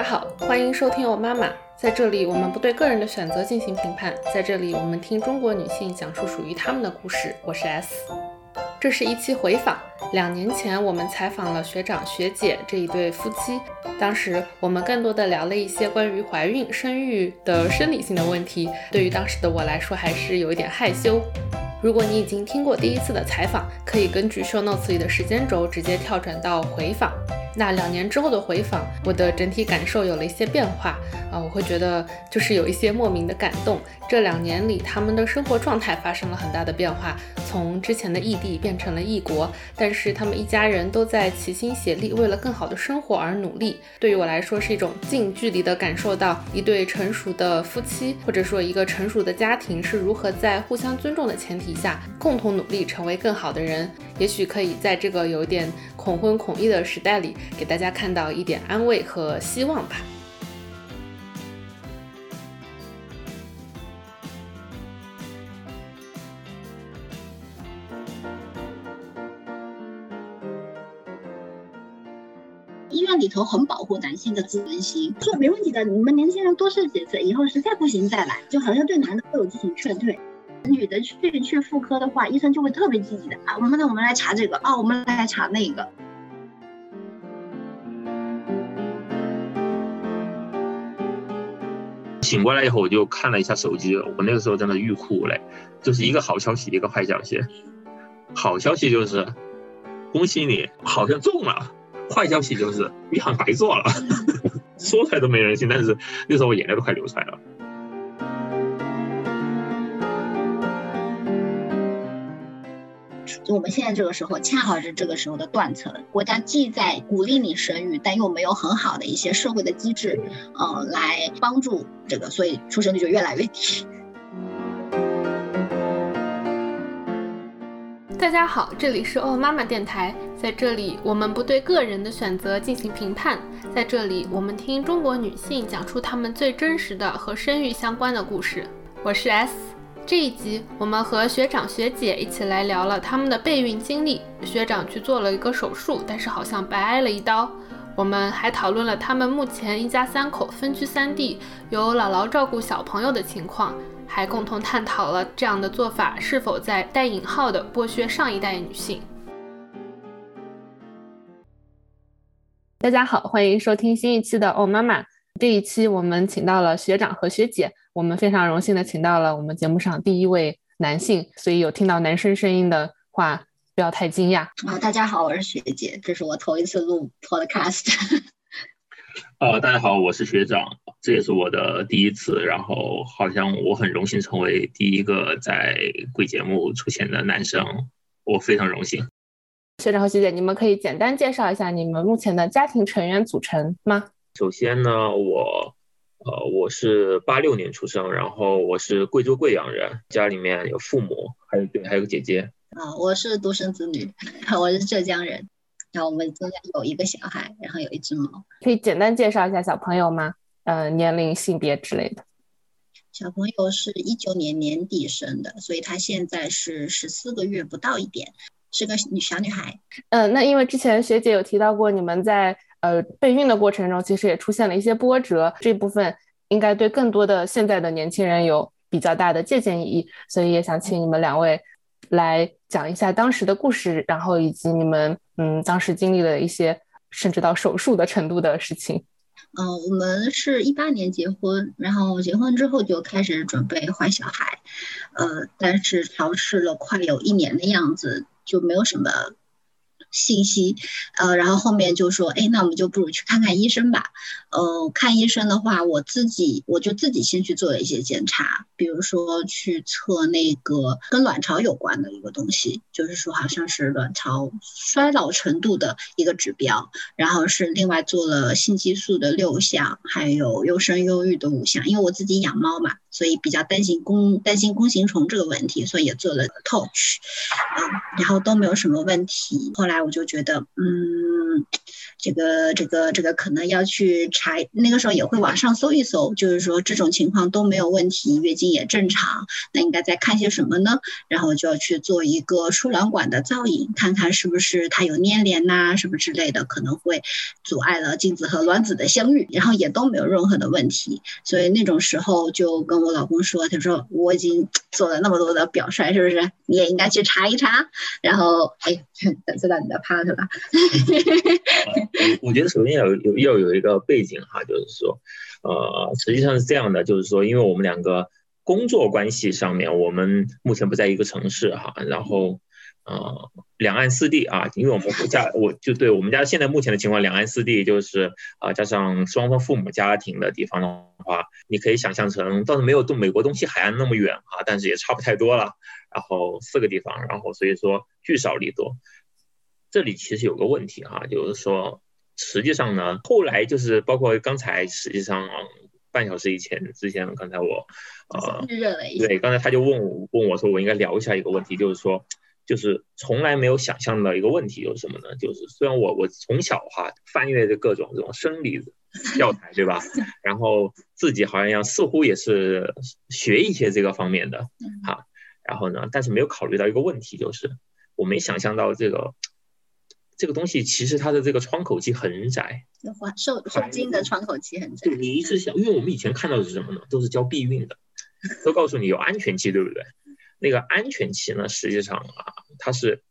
大家好，欢迎收听我妈妈。在这里，我们不对个人的选择进行评判。在这里，我们听中国女性讲述属于她们的故事。我是 S。这是一期回访。两年前，我们采访了学长学姐这一对夫妻。当时，我们更多的聊了一些关于怀孕、生育的生理性的问题。对于当时的我来说，还是有一点害羞。如果你已经听过第一次的采访，可以根据 show notes 里的时间轴直接跳转到回访。那两年之后的回访，我的整体感受有了一些变化啊，我会觉得就是有一些莫名的感动。这两年里，他们的生活状态发生了很大的变化，从之前的异地变成了异国，但是他们一家人都在齐心协力，为了更好的生活而努力。对于我来说，是一种近距离的感受到一对成熟的夫妻，或者说一个成熟的家庭是如何在互相尊重的前提下，共同努力成为更好的人。也许可以在这个有点恐婚恐育的时代里，给大家看到一点安慰和希望吧。医院里头很保护男性的自尊心，说没问题的，你们年轻人多试几次，以后实在不行再来，就好像对男的会有这种劝退。女的去去妇科的话，医生就会特别积极的啊，我们呢，我们来查这个啊，我们来查那个。醒过来以后，我就看了一下手机，我那个时候真的欲哭无泪，就是一个好消息，一个坏消息。好消息就是恭喜你，好像中了；坏消息就是你好像白做了，说出来都没人信，但是那时候我眼泪都快流出来了。就我们现在这个时候，恰好是这个时候的断层。国家既在鼓励你生育，但又没有很好的一些社会的机制，呃，来帮助这个，所以出生率就越来越低。大家好，这里是哦妈妈电台，在这里我们不对个人的选择进行评判，在这里我们听中国女性讲出她们最真实的和生育相关的故事。我是 S。这一集，我们和学长学姐一起来聊了他们的备孕经历。学长去做了一个手术，但是好像白挨了一刀。我们还讨论了他们目前一家三口分居三地，由姥姥照顾小朋友的情况，还共同探讨了这样的做法是否在带引号的剥削上一代女性。大家好，欢迎收听新一期的哦妈妈。这一期我们请到了学长和学姐。我们非常荣幸的请到了我们节目上第一位男性，所以有听到男生声音的话，不要太惊讶啊！大家好，我是学姐，这是我头一次录 podcast。呃，大家好，我是学长，这也是我的第一次，然后好像我很荣幸成为第一个在贵节目出现的男生，我非常荣幸。学长和学姐，你们可以简单介绍一下你们目前的家庭成员组成吗？首先呢，我。呃，我是八六年出生，然后我是贵州贵阳人，家里面有父母，还有对，还有个姐姐。啊，我是独生子女，我是浙江人，然后我们中间有一个小孩，然后有一只猫。可以简单介绍一下小朋友吗？呃，年龄、性别之类的。小朋友是一九年年底生的，所以他现在是十四个月不到一点，是个女小女孩。嗯，那因为之前学姐有提到过，你们在。呃，备孕的过程中，其实也出现了一些波折，这部分应该对更多的现在的年轻人有比较大的借鉴意义，所以也想请你们两位来讲一下当时的故事，然后以及你们嗯当时经历了一些甚至到手术的程度的事情。嗯，我们是一八年结婚，然后结婚之后就开始准备怀小孩，呃，但是调试了快有一年的样子，就没有什么。信息，呃，然后后面就说，哎，那我们就不如去看看医生吧。呃，看医生的话，我自己我就自己先去做了一些检查，比如说去测那个跟卵巢有关的一个东西，就是说好像是卵巢衰老程度的一个指标。然后是另外做了性激素的六项，还有优生优育的五项。因为我自己养猫嘛，所以比较担心弓担心弓形虫这个问题，所以也做了 touch，嗯，然后都没有什么问题。后来我就觉得，嗯。这个这个这个可能要去查，那个时候也会网上搜一搜，就是说这种情况都没有问题，月经也正常，那应该再看些什么呢？然后就要去做一个输卵管的造影，看看是不是它有粘连呐，什么之类的，可能会阻碍了精子和卵子的相遇，然后也都没有任何的问题，所以那种时候就跟我老公说，他说我已经做了那么多的表率，是不是？你也应该去查一查。然后，哎，知道你的 part 了。我觉得首先要有要有一个背景哈，就是说，呃，实际上是这样的，就是说，因为我们两个工作关系上面，我们目前不在一个城市哈，然后。呃，两岸四地啊，因为我们家我就对我们家现在目前的情况，两岸四地就是啊，加上双方父母家庭的地方的话，你可以想象成倒是没有东美国东西海岸那么远啊，但是也差不太多了。然后四个地方，然后所以说聚少离多。这里其实有个问题哈，就是说实际上呢，后来就是包括刚才实际上半小时以前之前，刚才我呃对，刚才他就问我问我说我应该聊一下一个问题，就是说。就是从来没有想象到一个问题，就是什么呢？就是虽然我我从小哈翻阅着各种这种生理教材，对吧？然后自己好像要似乎也是学一些这个方面的哈，然后呢，但是没有考虑到一个问题，就是我没想象到这个这个东西其实它的这个窗口期很窄，受受精的窗口期很窄。对你一直想，因为我们以前看到的是什么呢？都是教避孕的，都告诉你有安全期，对不对？那个安全期呢，实际上啊，它是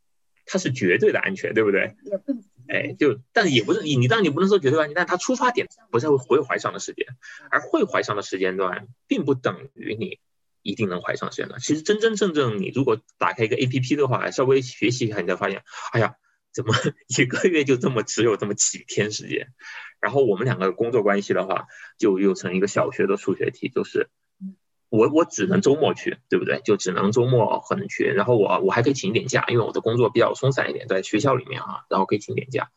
它是绝对的安全，对不对？哎，就但是也不是你，你当然你不能说绝对安全，但它出发点不是会怀上的时间，而会怀上的时间段，并不等于你一定能怀上时间段。其实真真正正你如果打开一个 A P P 的话，稍微学习一下，你才发现，哎呀，怎么一个月就这么只有这么几天时间？然后我们两个工作关系的话，就又成一个小学的数学题，就是。我我只能周末去，对不对？就只能周末可能去，然后我我还可以请一点假，因为我的工作比较松散一点，在学校里面啊，然后可以请点假。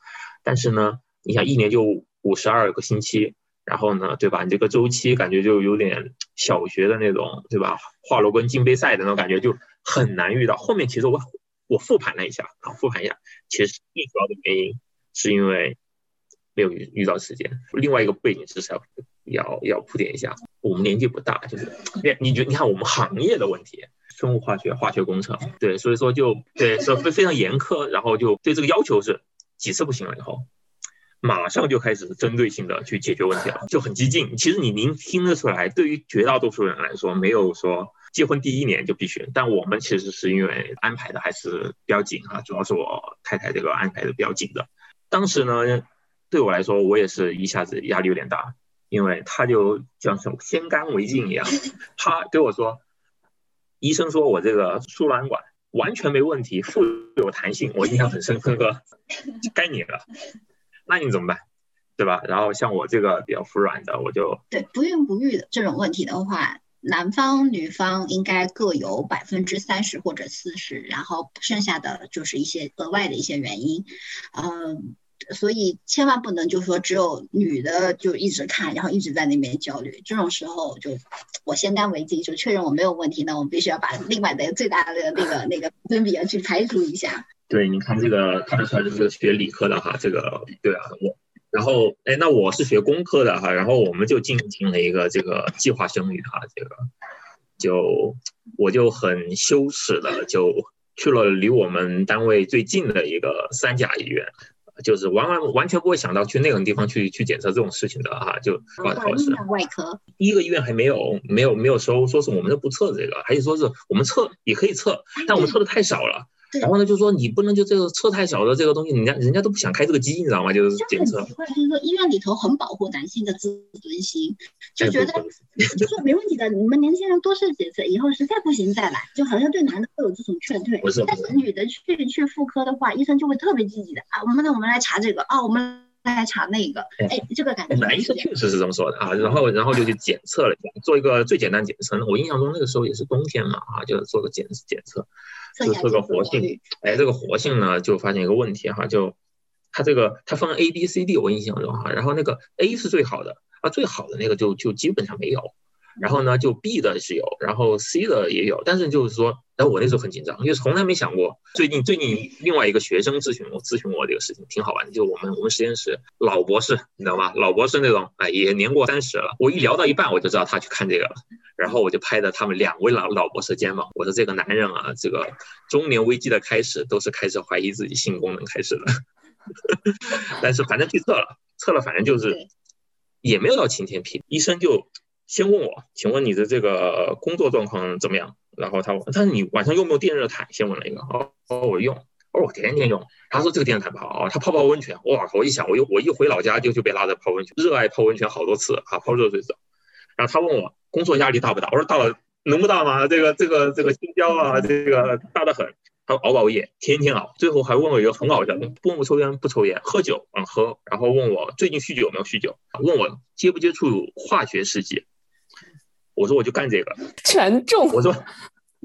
但是呢，你想一年就五十二个星期，然后呢，对吧？你这个周期感觉就有点小学的那种，对吧？华罗庚金杯赛的那种感觉，就很难遇到。后面其实我我复盘了一下啊，复盘一下，其实最主要的原因是因为没有遇遇到时间。另外一个背景知识要要要铺垫一下。我们年纪不大，就是你你觉你看我们行业的问题，生物化学、化学工程，对，所以说就对，是非非常严苛，然后就对这个要求是几次不行了以后，马上就开始针对性的去解决问题了，就很激进。其实你您听得出来，对于绝大多数人来说，没有说结婚第一年就必须，但我们其实是因为安排的还是比较紧哈，主要是我太太这个安排的比较紧的。当时呢，对我来说，我也是一下子压力有点大。因为他就像什么先干为敬一样，他对我说，医生说我这个输卵管完全没问题，富有弹性，我印象很深刻。该你了，那你怎么办？对吧？然后像我这个比较服软的，我就对不孕不育的这种问题的话，男方女方应该各有百分之三十或者四十，然后剩下的就是一些额外的一些原因，嗯。所以千万不能就说只有女的就一直看，然后一直在那边焦虑。这种时候就我先干为敬，就确认我没有问题，那我们必须要把另外的最大的那个那个分别去排除一下。对，你看这个看得出来就是学理科的哈，这个对啊，我然后哎，那我是学工科的哈，然后我们就进行了一个这个计划生育哈，这个就我就很羞耻的就去了离我们单位最近的一个三甲医院。就是完完完全不会想到去那种地方去去检测这种事情的哈，就挂号是外科，第一个医院还没有没有没有收，说是我们都不测这个，还是说是我们测也可以测，但我们测的太少了。然后呢，就说你不能就这个测太小的这个东西，人家人家都不想开这个机，你知道吗？就是检测。或者，就是说医院里头很保护男性的自尊心，就觉得就说没问题的，你们年轻人多试几次，以后实在不行再来，就好像对男的会有这种劝退。但是女的去去妇科的话，医生就会特别积极的啊，我们那我们来查这个啊，我们来查那个，哎，这个感觉。男医生确实是这么说的啊，然后然后就去检测了一下，做一个最简单检测。我印象中那个时候也是冬天嘛啊，就做个检检测。就这个活性，哎，这个活性呢，就发现一个问题哈，就它这个它分 A、B、C、D，我印象中哈，然后那个 A 是最好的啊，最好的那个就就基本上没有，然后呢，就 B 的是有，然后 C 的也有，但是就是说，然后我那时候很紧张，因为从来没想过。最近最近另外一个学生咨询我咨询我这个事情，挺好玩的，就我们我们实验室老博士，你知道吗？老博士那种，哎，也年过三十了。我一聊到一半，我就知道他去看这个了，然后我就拍着他们两位老老博士肩膀，我说这个男人啊，这个中年危机的开始都是开始怀疑自己性功能开始的。但是反正去测了，测了反正就是也没有到晴天霹雳，医生就。先问我，请问你的这个工作状况怎么样？然后他问，他说你晚上用不用电热毯？先问了一个，哦哦，我用，哦我天天用。他说这个电热毯不好，他泡泡温泉，哇！我一想，我又我一回老家就就被拉着泡温泉，热爱泡温泉好多次啊，泡热水澡。然后他问我工作压力大不大？我说大了，能不大吗？这个这个这个心焦啊，这个大得很。他熬不熬夜，天天熬，最后还问我一个很搞笑的：不问我抽烟不抽烟，喝酒嗯喝，然后问我最近酗酒有没有酗酒，问我接不接触化学试剂。我说我就干这个，全中。我说，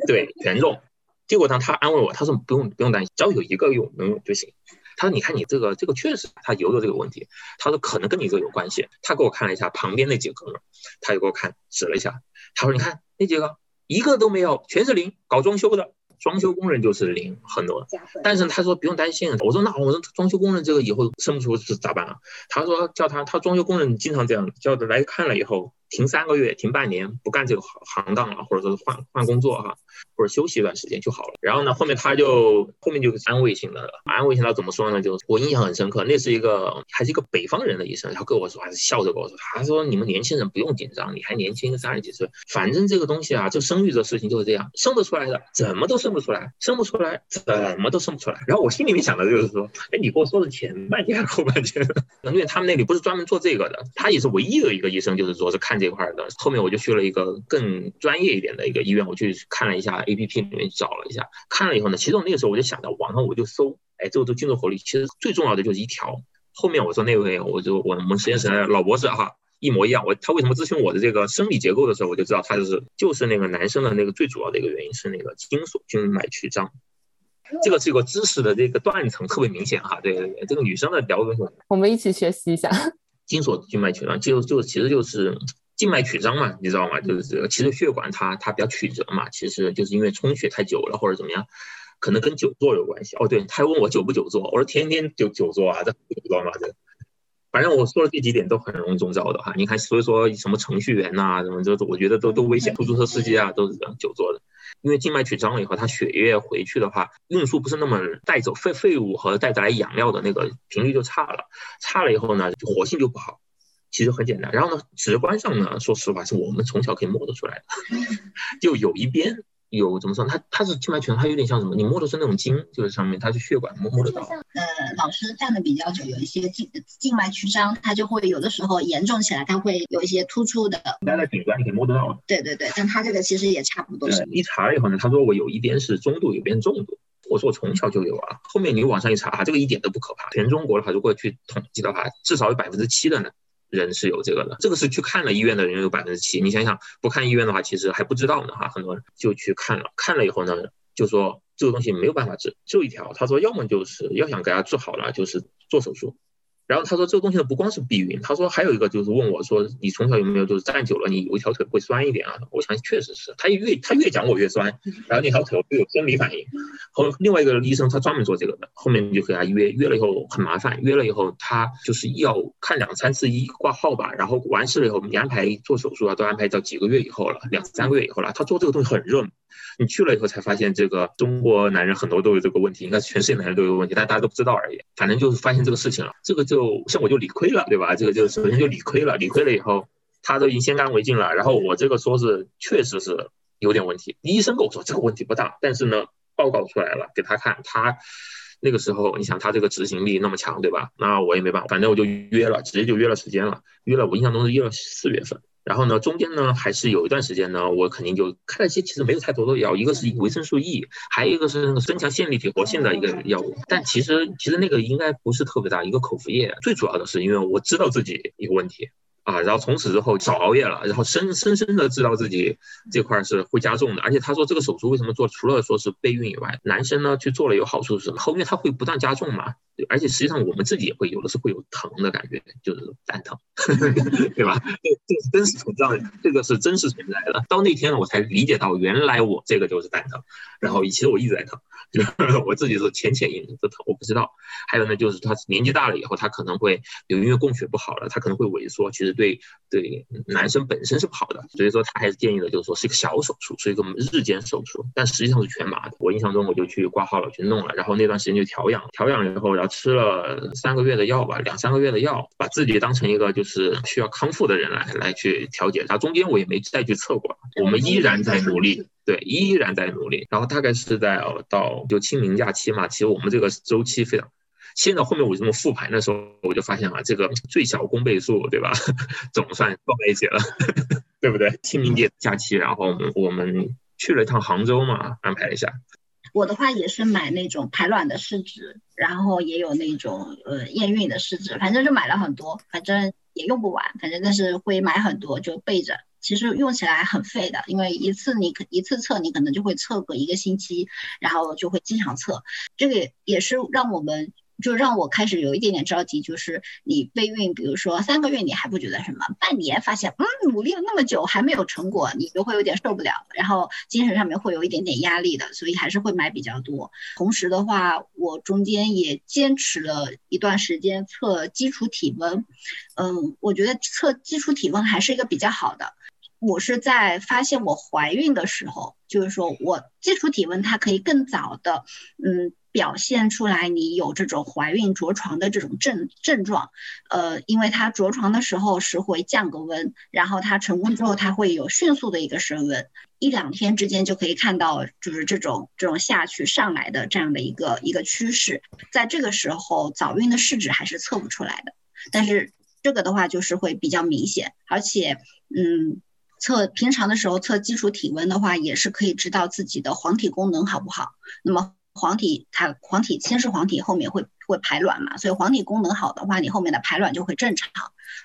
对，全中。结果呢，他安慰我，他说不用不用担心，只要有一个用能用就行。他说你看你这个这个确实他油的这个问题，他说可能跟你这个有关系。他给我看了一下旁边那几个哥们儿，他就给我看指了一下，他说你看那几个一个都没有，全是零，搞装修的。装修工人就是零很多，但是他说不用担心。我说那我说装修工人这个以后生不出是咋办啊？他说叫他他装修工人经常这样，叫他来看了以后停三个月停半年不干这个行行当了，或者说换换工作哈，或者休息一段时间就好了。然后呢后面他就后面就是安慰性的安慰性的怎么说呢？就我印象很深刻，那是一个还是一个北方人的医生，他跟我说还是笑着跟我说，他说你们年轻人不用紧张，你还年轻三十几岁，反正这个东西啊，就生育这事情就是这样，生得出来的怎么都生不出来，生不出来怎么都生不出来。然后我心里面想的就是说，哎，你跟我说的前半天还是后半天？因为他们那里不是专门做这个的，他也是唯一的一个医生，就是说是看这块的。后面我就去了一个更专业一点的一个医院，我去看了一下 A P P 里面找了一下，看了以后呢，其实我那个时候我就想到网上我就搜，哎，这个都进入活力，其实最重要的就是一条。后面我说那位，我就我们实验室的老博士哈。一模一样，我他为什么咨询我的这个生理结构的时候，我就知道他就是就是那个男生的那个最主要的一个原因是那个精索静脉曲张，这个是一个知识的这个断层特别明显哈。对对对，这个女生的聊东西，我们一起学习一下。精索静脉曲张就就其实就是静脉曲张嘛，你知道吗？就是这个其实血管它它比较曲折嘛，其实就是因为充血太久了或者怎么样，可能跟久坐有关系。哦，对，他还问我久不久坐，我说天天久久坐啊，这不知道吗？这。反正我说的这几点都很容易中招的哈，你看，所以说什么程序员呐，什么这，我觉得都都危险，出租车司机啊都是这样久坐的，因为静脉曲张了以后，它血液回去的话，运输不是那么带走废废物和带来养料的那个频率就差了，差了以后呢，活性就不好。其实很简单，然后呢，直观上呢，说实话是我们从小可以摸得出来的，就有一边。有怎么说？它它是静脉曲张，它有点像什么？你摸的是那种筋，就是上面它是血管，摸摸得到。呃，老师站的比较久，有一些静静脉曲张，它就会有的时候严重起来，它会有一些突出的。待在顶端你可以摸得到。对对对，但它这个其实也差不多。一查了以后呢，他说我有一边是中度，有一边重度。我说我从小就有啊。后面你网上一查哈，这个一点都不可怕。全中国的话，如果去统计的话，至少有百分之七的呢。人是有这个的，这个是去看了医院的人有百分之七。你想想，不看医院的话，其实还不知道呢哈。很多人就去看了，看了以后呢，就说这个东西没有办法治，就一条，他说要么就是要想给他治好了，就是做手术。然后他说这个东西呢不光是避孕，他说还有一个就是问我说你从小有没有就是站久了你有一条腿会酸一点啊？我想确实是，他越他越讲我越酸，然后那条腿我就有生理反应。后另外一个医生他专门做这个的，后面就给他约约了以后很麻烦，约了以后他就是要看两三次医挂号吧，然后完事了以后你安排做手术啊都安排到几个月以后了，两三个月以后了。他做这个东西很热。你去了以后才发现，这个中国男人很多都有这个问题，应该全世界男人都有问题，但大家都不知道而已。反正就是发现这个事情了，这个就像我就理亏了，对吧？这个就首先就理亏了，理亏了以后，他都已经先干为敬了。然后我这个说是确实是有点问题，医生跟我说这个问题不大，但是呢，报告出来了给他看，他那个时候你想他这个执行力那么强，对吧？那我也没办法，反正我就约了，直接就约了时间了，约了我印象中是约了四月份。然后呢，中间呢还是有一段时间呢，我肯定就开了一些其实没有太多的药，一个是维生素 E，还有一个是增强线粒体活性的一个药物。但其实其实那个应该不是特别大，一个口服液。最主要的是因为我知道自己有问题啊，然后从此之后少熬夜了，然后深深深的知道自己这块是会加重的。而且他说这个手术为什么做，除了说是备孕以外，男生呢去做了有好处是什么？后面他会不断加重嘛。而且实际上我们自己也会有的是会有疼的感觉，就是蛋疼，对吧？这这是真实存在的，这个是真实存在的。到那天呢，我才理解到原来我这个就是蛋疼，然后其实我一直在疼，就我自己是浅浅隐隐的疼，我不知道。还有呢，就是他年纪大了以后，他可能会有因为供血不好了，他可能会萎缩，其实对对男生本身是不好的，所以说他还是建议的，就是说是一个小手术，是一个日间手术，但实际上是全麻的。我印象中我就去挂号了，去弄了，然后那段时间就调养，调养了以后，然后吃了三个月的药吧，两三个月的药，把自己当成一个就是需要康复的人来来去调节。然后中间我也没再去测过，我们依然在努力，对，依然在努力。然后大概是在到就清明假期嘛，其实我们这个周期非常。现在后面我这么复盘的时候，我就发现啊，这个最小公倍数，对吧？总算放在一起了，对不对？清明节假期，然后我们我们去了一趟杭州嘛，安排了一下。我的话也是买那种排卵的试纸，然后也有那种呃验孕的试纸，反正就买了很多，反正也用不完，反正但是会买很多就备着。其实用起来很费的，因为一次你可一次测你可能就会测个一个星期，然后就会经常测。这个也是让我们。就让我开始有一点点着急，就是你备孕，比如说三个月你还不觉得什么，半年发现，嗯，努力了那么久还没有成果，你就会有点受不了，然后精神上面会有一点点压力的，所以还是会买比较多。同时的话，我中间也坚持了一段时间测基础体温，嗯，我觉得测基础体温还是一个比较好的。我是在发现我怀孕的时候，就是说我基础体温它可以更早的，嗯。表现出来你有这种怀孕着床的这种症症状，呃，因为它着床的时候是会降个温，然后它成功之后它会有迅速的一个升温，一两天之间就可以看到就是这种这种下去上来的这样的一个一个趋势，在这个时候早孕的试纸还是测不出来的，但是这个的话就是会比较明显，而且嗯，测平常的时候测基础体温的话也是可以知道自己的黄体功能好不好，那么。黄体它黄体先是黄体，后面会会排卵嘛，所以黄体功能好的话，你后面的排卵就会正常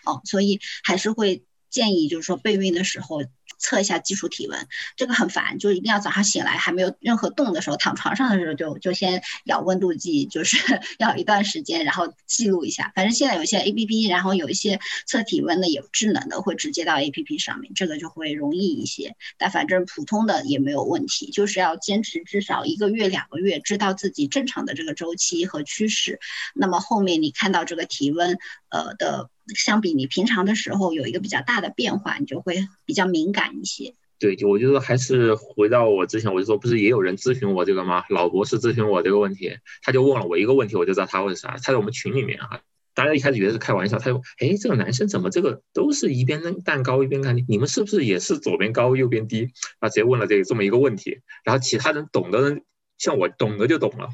哦，所以还是会建议就是说备孕的时候。测一下基础体温，这个很烦，就是一定要早上醒来还没有任何动的时候，躺床上的时候就就先咬温度计，就是 要一段时间，然后记录一下。反正现在有些 A P P，然后有一些测体温的有智能的，会直接到 A P P 上面，这个就会容易一些。但反正普通的也没有问题，就是要坚持至少一个月、两个月，知道自己正常的这个周期和趋势。那么后面你看到这个体温，呃的。相比你平常的时候有一个比较大的变化，你就会比较敏感一些。对，就我觉得还是回到我之前，我就说不是也有人咨询我这个吗？老博士咨询我这个问题，他就问了我一个问题，我就知道他问啥。他在我们群里面啊，大家一开始以为是开玩笑，他说：“哎，这个男生怎么这个都是一边扔蛋糕一边看你们是不是也是左边高右边低？”他直接问了这这么一个问题，然后其他人懂的人，像我懂的就懂了。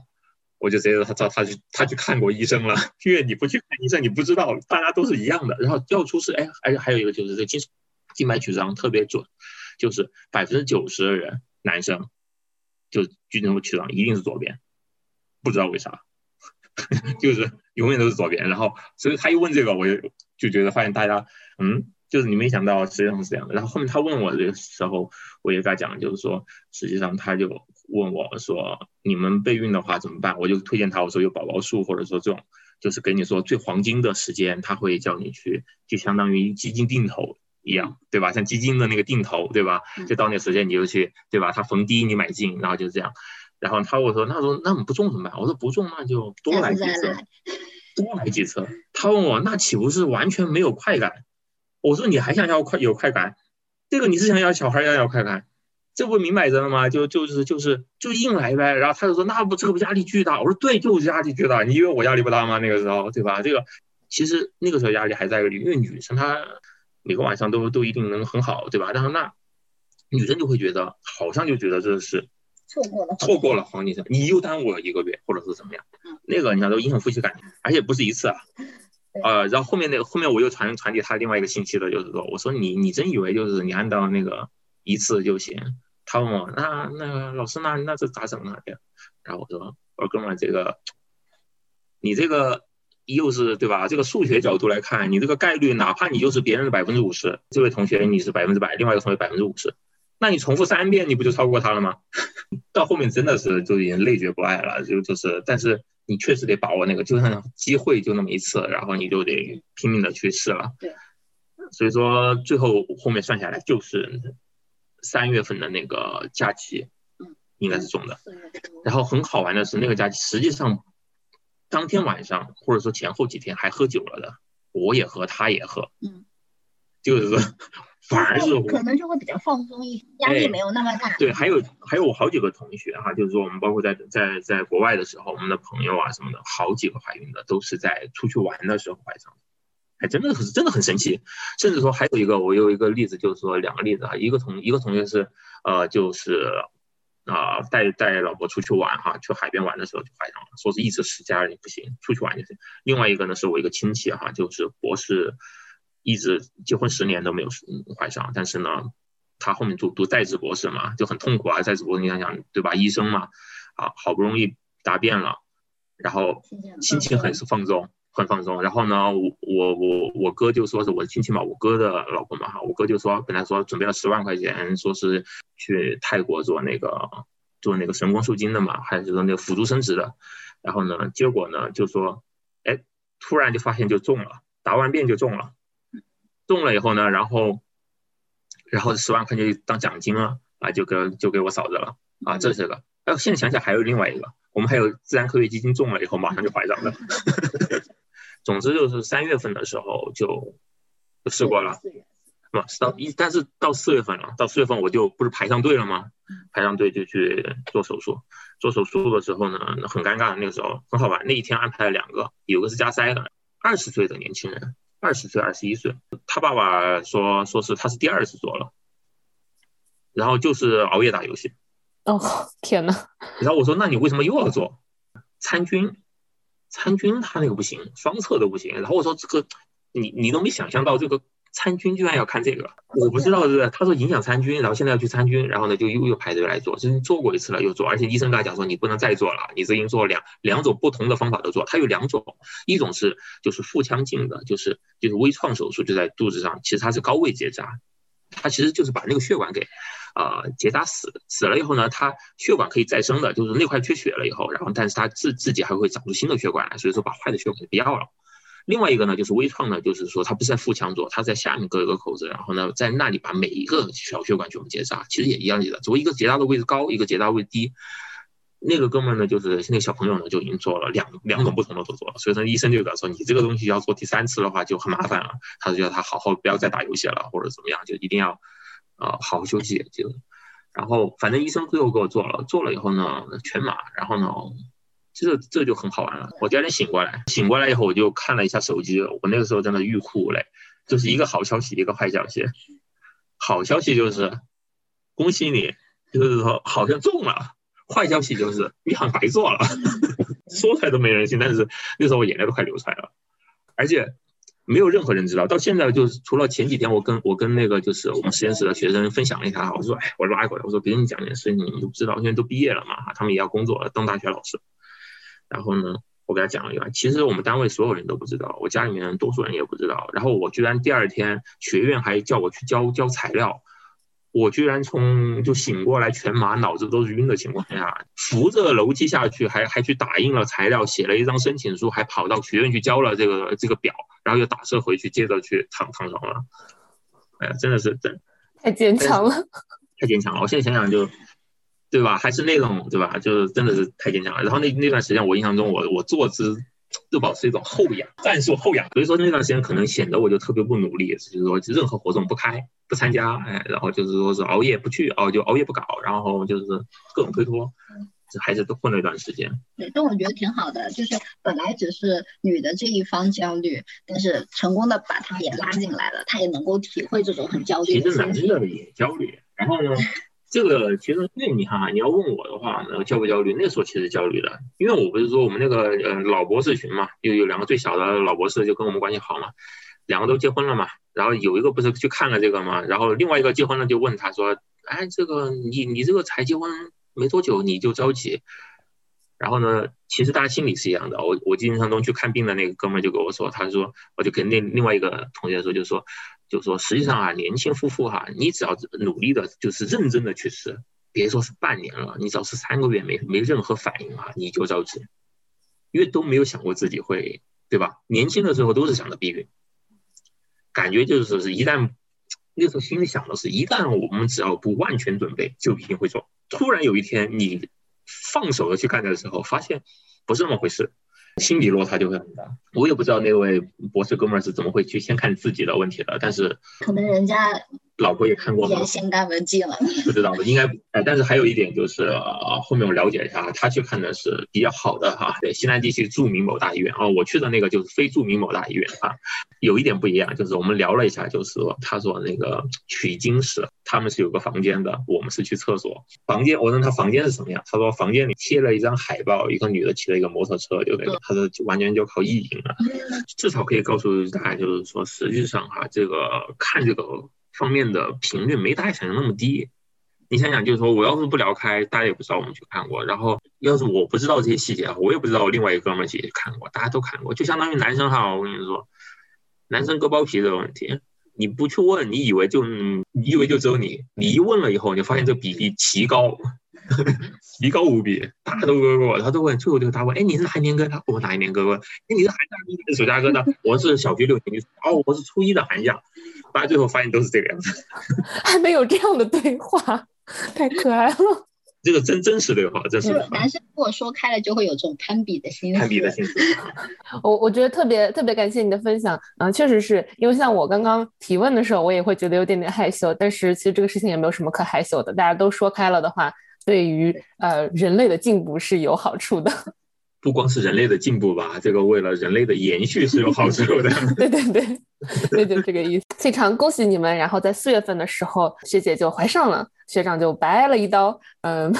我就直接让他找他去，他去看过医生了。因为你不去看医生，你不知道，大家都是一样的。然后要出事，哎，而且还有一个就是这静静脉曲张特别准，就是百分之九十的人男生就静脉曲张一定是左边，不知道为啥，就是永远都是左边。然后所以他一问这个，我就就觉得发现大家，嗯，就是你没想到实际上是这样的。然后后面他问我的时候，我也跟他讲，就是说实际上他就。问我说：“你们备孕的话怎么办？”我就推荐他，我说有宝宝树，或者说这种，就是给你说最黄金的时间，他会叫你去，就相当于基金定投一样，对吧？像基金的那个定投，对吧？就到那时间你就去，对吧？他逢低你买进，然后就这样。然后他我说：“那说那我们不中怎么办？”我说：“不中那就多来几次，多来几次。”他问我：“那岂不是完全没有快感？”我说：“你还想要快有快感？这个你是想要小孩要要快感？”这不明摆着了吗？就就是就是就硬来呗。然后他就说：“那不这个不压力巨大？”我说：“对，就是压力巨大。你以为我压力不大吗？那个时候，对吧？这个其实那个时候压力还在，因为女生她每个晚上都都一定能很好，对吧？但是那女生就会觉得好像就觉得这是错过了错过了黄金时你又耽误了一个月，或者是怎么样？那个你看都影响夫妻感情，而且不是一次啊。呃，然后后面那个后面我又传传递他另外一个信息的，就是说，我说你你真以为就是你按照那个一次就行？他问我，那那个老师，那那这咋整呢？然后我说，我说哥们，这个你这个又是对吧？这个数学角度来看，你这个概率，哪怕你就是别人的百分之五十，这位同学你是百分之百，另外一个同学百分之五十，那你重复三遍，你不就超过他了吗？到后面真的是就已经累觉不爱了，就就是，但是你确实得把握那个，就算机会就那么一次，然后你就得拼命的去试了。对，所以说最后后面算下来就是三月份的那个假期，嗯，应该是中的。然后很好玩的是，那个假期实际上当天晚上或者说前后几天还喝酒了的，我也喝，他也喝，嗯，就是反而是可能就会比较放松一些，压力没有那么大。对，还有还有我好几个同学哈，就是说我们包括在在在国外的时候，我们的朋友啊什么的，好几个怀孕的都是在出去玩的时候怀上的，还真的是真的很神奇。甚至说还有一个，我有一个例子，就是说两个例子啊，一个同一个同学是呃就是啊带带老婆出去玩哈，去海边玩的时候就怀上了，说是一直持家人不行，出去玩就行。另外一个呢是我一个亲戚哈，就是博士。一直结婚十年都没有怀上，但是呢，他后面读读在职博士嘛，就很痛苦啊。在职博士你想想对吧？医生嘛，啊，好不容易答辩了，然后心情很是放松，很放松。然后呢，我我我我哥就说是我的亲戚嘛，我哥的老婆嘛哈，我哥就说本来说准备了十万块钱，说是去泰国做那个做那个人工受精的嘛，还是说那个辅助生殖的。然后呢，结果呢就说，哎，突然就发现就中了，答完辩就中了。中了以后呢，然后，然后十万块钱当奖金了啊，就给就给我嫂子了啊，这是个。哎，现在想想还有另外一个，我们还有自然科学基金中了以后马上就怀上了。总之就是三月份的时候就就试过了，是吧？到一但是到四月份了，到四月份我就不是排上队了吗？排上队就去做手术。做手术的时候呢，很尴尬，那个时候很好玩。那一天安排了两个，有个是加塞的，二十岁的年轻人。二十岁，二十一岁，他爸爸说，说是他是第二次做了，然后就是熬夜打游戏。哦，天呐。然后我说，那你为什么又要做？参军，参军他那个不行，双侧都不行。然后我说，这个你你都没想象到这个。参军居然要看这个，我不知道是他说影响参军，然后现在要去参军，然后呢就又又排队来做，就是做过一次了又做，而且医生跟他讲说你不能再做了，你这已经做两两种不同的方法都做，他有两种，一种是就是腹腔镜的，就是就是微创手术，就在肚子上，其实它是高位结扎，它其实就是把那个血管给啊结扎死，死了以后呢，它血管可以再生的，就是那块缺血了以后，然后但是它自自己还会长出新的血管来，所以说把坏的血管不要了。另外一个呢，就是微创呢，就是说它不是在腹腔做，它在下面割一个口子，然后呢，在那里把每一个小血管全部结扎，其实也一样的，只不过一个结扎的位置高，一个结扎位置低。那个哥们呢，就是那个小朋友呢，就已经做了两两种不同的都做了，所以说医生就跟他说，你这个东西要做第三次的话就很麻烦了，他就叫他好好不要再打游戏了，或者怎么样，就一定要呃好好休息。就然后反正医生最后给我做了，做了以后呢，全麻，然后呢。这这就很好玩了。我第二天醒过来，醒过来以后我就看了一下手机，我那个时候真的欲哭无泪，就是一个好消息，一个坏消息。好消息就是恭喜你，就是说好像中了；坏消息就是你好像白做了，说出来都没人信。但是那时候我眼泪都快流出来了，而且没有任何人知道。到现在就是除了前几天我跟我跟那个就是我们实验室的学生分享了一下，我说哎，我拉过来，我说别人讲件事情，你们都不知道，现在都毕业了嘛，他们也要工作了，当大学老师。然后呢，我给他讲了一下，其实我们单位所有人都不知道，我家里面多数人也不知道。然后我居然第二天学院还叫我去交交材料，我居然从就醒过来全麻，脑子都是晕的情况下，扶着楼梯下去，还还去打印了材料，写了一张申请书，还跑到学院去交了这个这个表，然后又打车回去，接着去躺躺床了。哎呀，真的是真太坚强了，太坚强了。我现在想想就。对吧？还是那种对吧？就是真的是太坚强了。然后那那段时间，我印象中我我坐姿就保持一种后仰，战术后仰。所以说那段时间可能显得我就特别不努力，就是说任何活动不开不参加，哎，然后就是说是熬夜不去，哦就熬夜不搞，然后就是各种推脱，这还是都混了一段时间。对，但我觉得挺好的，就是本来只是女的这一方焦虑，但是成功的把她也拉进来了，她也能够体会这种很焦虑。其实男的也焦虑，然后呢？这个其实，那你看啊，你要问我的话，那焦不焦虑？那时候其实焦虑的，因为我不是说我们那个呃老博士群嘛，有有两个最小的老博士就跟我们关系好嘛，两个都结婚了嘛，然后有一个不是去看了这个嘛，然后另外一个结婚了就问他说，哎，这个你你这个才结婚没多久你就着急，然后呢，其实大家心里是一样的。我我印象中去看病的那个哥们就跟我说，他说我就跟那另外一个同学说，就说。就说实际上啊，年轻夫妇哈，你只要努力的，就是认真的去吃，别说是半年了，你只要是三个月没没任何反应啊，你就着急。因为都没有想过自己会，对吧？年轻的时候都是想着避孕，感觉就是说是一旦那时候心里想的是，一旦我们只要不万全准备，就一定会做。突然有一天你放手的去干的时候，发现不是那么回事，心理落差就会很大。我也不知道那位博士哥们儿是怎么会去先看自己的问题的，但是可能人家老婆也看过吗也？先干文记了。不知道的，应该哎，但是还有一点就是，呃，后面我了解一下，他去看的是比较好的哈，对，西南地区著名某大医院啊、我去的那个就是非著名某大医院啊，有一点不一样，就是我们聊了一下，就是说他说那个取经室他们是有个房间的，我们是去厕所，房间我问他房间是什么样，他说房间里贴了一张海报，一个女的骑了一个摩托车，就那个，他说就完全就靠意淫了，至少可以告诉大家，就是说实际上哈，这个看这个方面的频率没大家想象那么低。你想想，就是说，我要是不聊开，大家也不知道我们去看过。然后，要是我不知道这些细节啊，我也不知道我另外一个哥们儿去看过，大家都看过，就相当于男生哈，我跟你说，男生割包皮这个问题，你不去问，你以为就你以为就只有你，你一问了以后，你发现这比例奇高，奇高无比，大家都问过，他都问，最后就他问，哎，你是哪一年割的？我哪一年割过？哎，你是寒假割的，暑假哥呢？我是小学六年级，哦，我是初一的寒假，大家最后发现都是这个样子。还没有这样的对话，太可爱了。这个真真实对话，真实就对话，男生如果说开了，就会有这种攀比的心思。攀比的心思。我我觉得特别特别感谢你的分享，嗯、确实是因为像我刚刚提问的时候，我也会觉得有点点害羞，但是其实这个事情也没有什么可害羞的，大家都说开了的话，对于呃人类的进步是有好处的。不光是人类的进步吧，这个为了人类的延续是有好处的。对对对，对就这个意思。非常恭喜你们，然后在四月份的时候，学姐就怀上了，学长就白挨了一刀。嗯，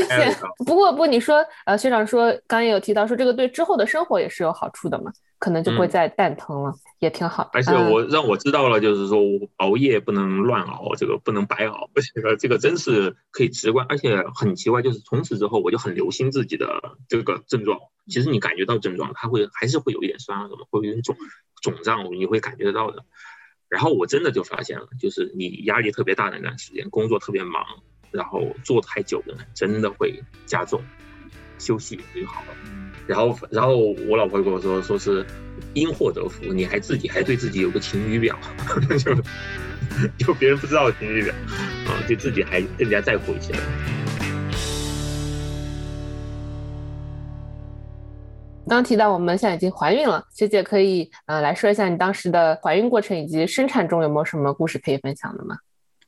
不过不，你说呃，学长说刚刚也有提到说这个对之后的生活也是有好处的嘛，可能就不会嗯再蛋疼了，也挺好。而且嗯我让我知道了，就是说我熬夜不能乱熬，这个不能白熬，这个这个真是可以直观，而且很奇怪，就是从此之后我就很留心自己的这个症状。其实你感觉到症状，它会还是会有一点酸啊什么，会有点肿肿胀，你会感觉得到的。然后我真的就发现了，就是你压力特别大的那段时间，工作特别忙，然后坐太久的人，真的会加重，休息就好了。然后，然后我老婆跟我说，说是因祸得福，你还自己还对自己有个晴雨表，就就别人不知道的晴雨表，啊，对自己还更加在乎一些。刚刚提到我们现在已经怀孕了，学姐可以呃来说一下你当时的怀孕过程以及生产中有没有什么故事可以分享的吗？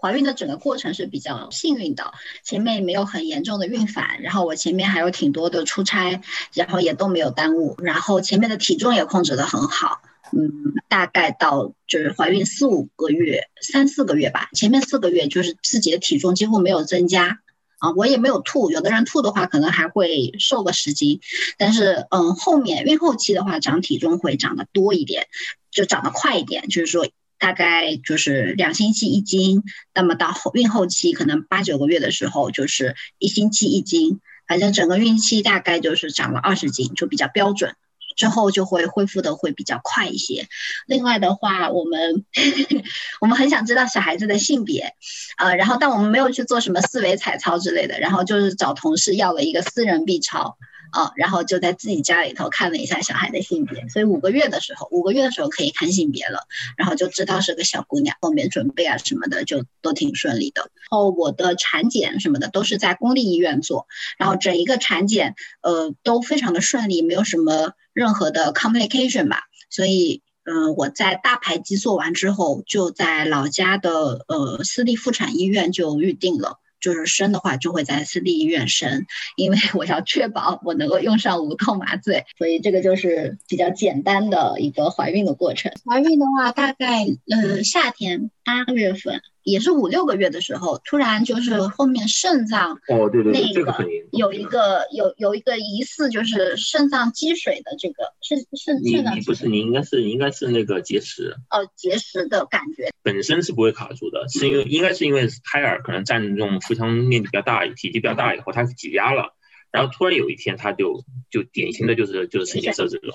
怀孕的整个过程是比较幸运的，前面没有很严重的孕反，然后我前面还有挺多的出差，然后也都没有耽误，然后前面的体重也控制得很好，嗯，大概到就是怀孕四五个月、三四个月吧，前面四个月就是自己的体重几乎没有增加。啊，我也没有吐，有的人吐的话可能还会瘦个十斤，但是嗯，后面孕后期的话长体重会长得多一点，就长得快一点，就是说大概就是两星期一斤，那么到后孕后期可能八九个月的时候就是一星期一斤，反正整个孕期大概就是长了二十斤，就比较标准。之后就会恢复的会比较快一些。另外的话，我们 我们很想知道小孩子的性别，呃，然后但我们没有去做什么四维彩超之类的，然后就是找同事要了一个私人 B 超。啊，然后就在自己家里头看了一下小孩的性别，所以五个月的时候，五个月的时候可以看性别了，然后就知道是个小姑娘，后面准备啊什么的就都挺顺利的。然后我的产检什么的都是在公立医院做，然后整一个产检呃都非常的顺利，没有什么任何的 complication 吧，所以。嗯、我在大排畸做完之后，就在老家的呃私立妇产医院就预定了。就是生的话，就会在私立医院生，因为 我要确保我能够用上无痛麻醉，所以这个就是比较简单的一个怀孕的过程。怀孕的话，大概呃夏天八月份，也是五六个月的时候，突然就是后面肾脏哦，对对对，那这个有一个有有一个疑似就是肾脏积水的这个是肾你肾脏你不是你应该是应该是那个结石，哦结石的感觉，本身是不会卡住的，是因为应该是因为胎儿可能占用腹腔面积比较大，体积比较大以后，它挤压了，然后突然有一天它就就典型的就是就是肾结石这种，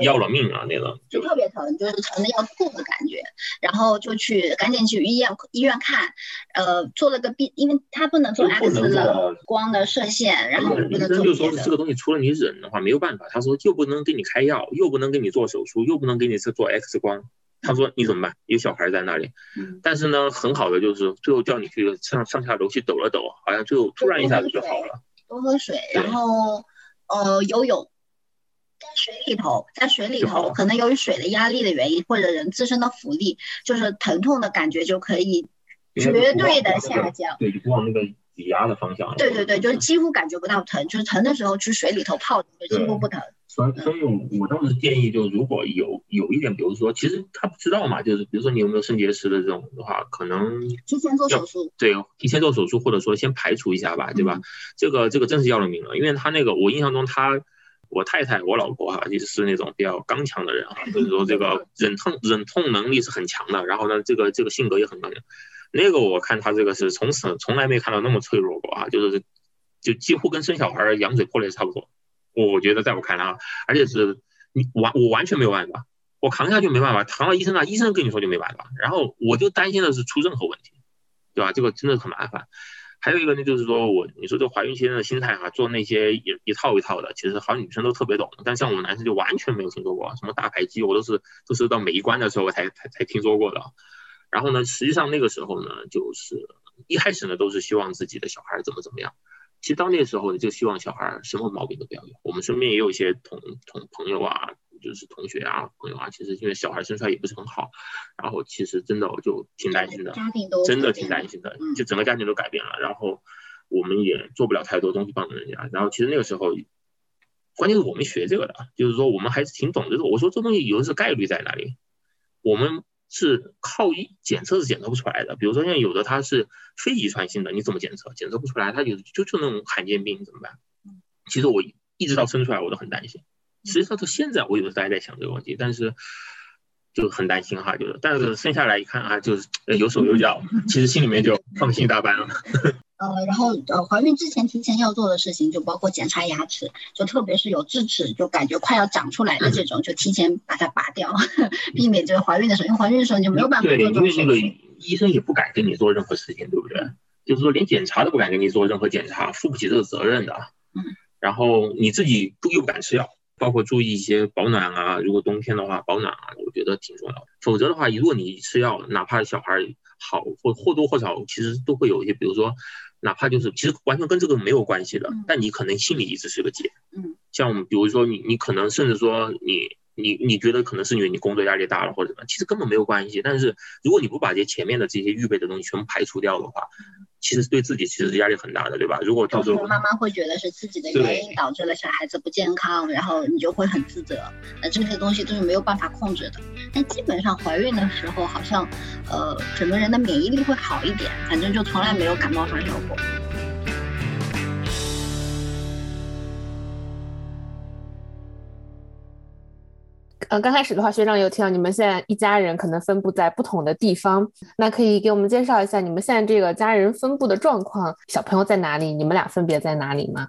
要了命啊那个，就特别疼，就是疼的要吐的感觉，然后就去赶紧去医院医院看，呃，做了个 B，因为他不能做 X 冷光的射线，然后不能做就说这个东西除了你忍的话没有办法，他说又不能给你开药，又不能给你做手术，又不能给你是做 X 光，他说你怎么办？有小孩在那里，但是呢，很好的就是最后叫你去上上下楼去抖了抖，好像就突然一下子就好了。多喝水，然后呃游泳。在水里头，在水里头，可能由于水的压力的原因，或者人自身的浮力，就是疼痛的感觉就可以绝对的下降。对，就往那个挤压的方向。对对对，就是几乎感觉不到疼，就是疼的时候去水里头泡，几乎不疼。所以，所以我当时建议，就如果有有一点，比如说，其实他不知道嘛，就是比如说你有没有肾结石的这种的话，可能提前做手术。对，提前做手术，或者说先排除一下吧，对吧？这个这个真是要了命了，因为他那个，我印象中他。我太太，我老婆哈，一直是那种比较刚强的人哈，就是说这个忍痛忍痛能力是很强的，然后呢，这个这个性格也很刚强。那个我看他这个是从此从来没看到那么脆弱过啊，就是就几乎跟生小孩羊水破裂差不多。我觉得在我看来啊，而且是你完我完全没有办法，我扛下去没办法，扛到医生那，医生跟你说就没办法。然后我就担心的是出任何问题，对吧？这个真的很麻烦。还有一个呢，就是说我你说这怀孕期间的心态哈，做那些一一套一套的，其实好像女生都特别懂，但像我们男生就完全没有听说过，什么大排畸，我都是都是到每一关的时候我才才才听说过的。然后呢，实际上那个时候呢，就是一开始呢都是希望自己的小孩怎么怎么样，其实到那个时候呢，就希望小孩什么毛病都不要有。我们身边也有一些同同朋友啊。就是同学啊，朋友啊，其实因为小孩生出来也不是很好，然后其实真的我就挺担心的，真的挺担心的，就整个家庭都改变了，然后我们也做不了太多东西帮助人家，然后其实那个时候，关键是我们学这个的，就是说我们还是挺懂这个。我说这东西有的是概率在哪里，我们是靠一检测是检测不出来的。比如说像有的它是非遗传性的，你怎么检测？检测不出来，它就就就那种罕见病怎么办？其实我一直到生出来我都很担心。实际上到现在，我有的时候还在想这个问题，但是就很担心哈，就是，但是生下来一看啊，就是有手有脚，其实心里面就放心大半了。呃，然后呃，怀孕之前提前要做的事情就包括检查牙齿，就特别是有智齿就感觉快要长出来的这种，就提前把它拔掉，避免这个怀孕的时候，因为怀孕的时候你就没有办法做对，因为那个医生也不敢跟你做任何事情，对不对？就是说连检查都不敢给你做任何检查，负不起这个责任的。嗯。然后你自己不又不敢吃药。包括注意一些保暖啊，如果冬天的话保暖啊，我觉得挺重要的。否则的话，如果你吃药，哪怕小孩好或或多或少，其实都会有一些，比如说，哪怕就是其实完全跟这个没有关系的，但你可能心里一直是个结。嗯，像比如说你你可能甚至说你你你觉得可能是因为你工作压力大了或者什么，其实根本没有关系。但是如果你不把这前面的这些预备的东西全部排除掉的话，其实对自己其实是压力很大的，对吧？如果到时候妈妈会觉得是自己的原因导致了小孩子不健康，然后你就会很自责。那这些东西都是没有办法控制的。但基本上怀孕的时候，好像呃整个人的免疫力会好一点，反正就从来没有感冒发烧过。嗯，刚开始的话，学长有提到你们现在一家人可能分布在不同的地方，那可以给我们介绍一下你们现在这个家人分布的状况，小朋友在哪里？你们俩分别在哪里吗？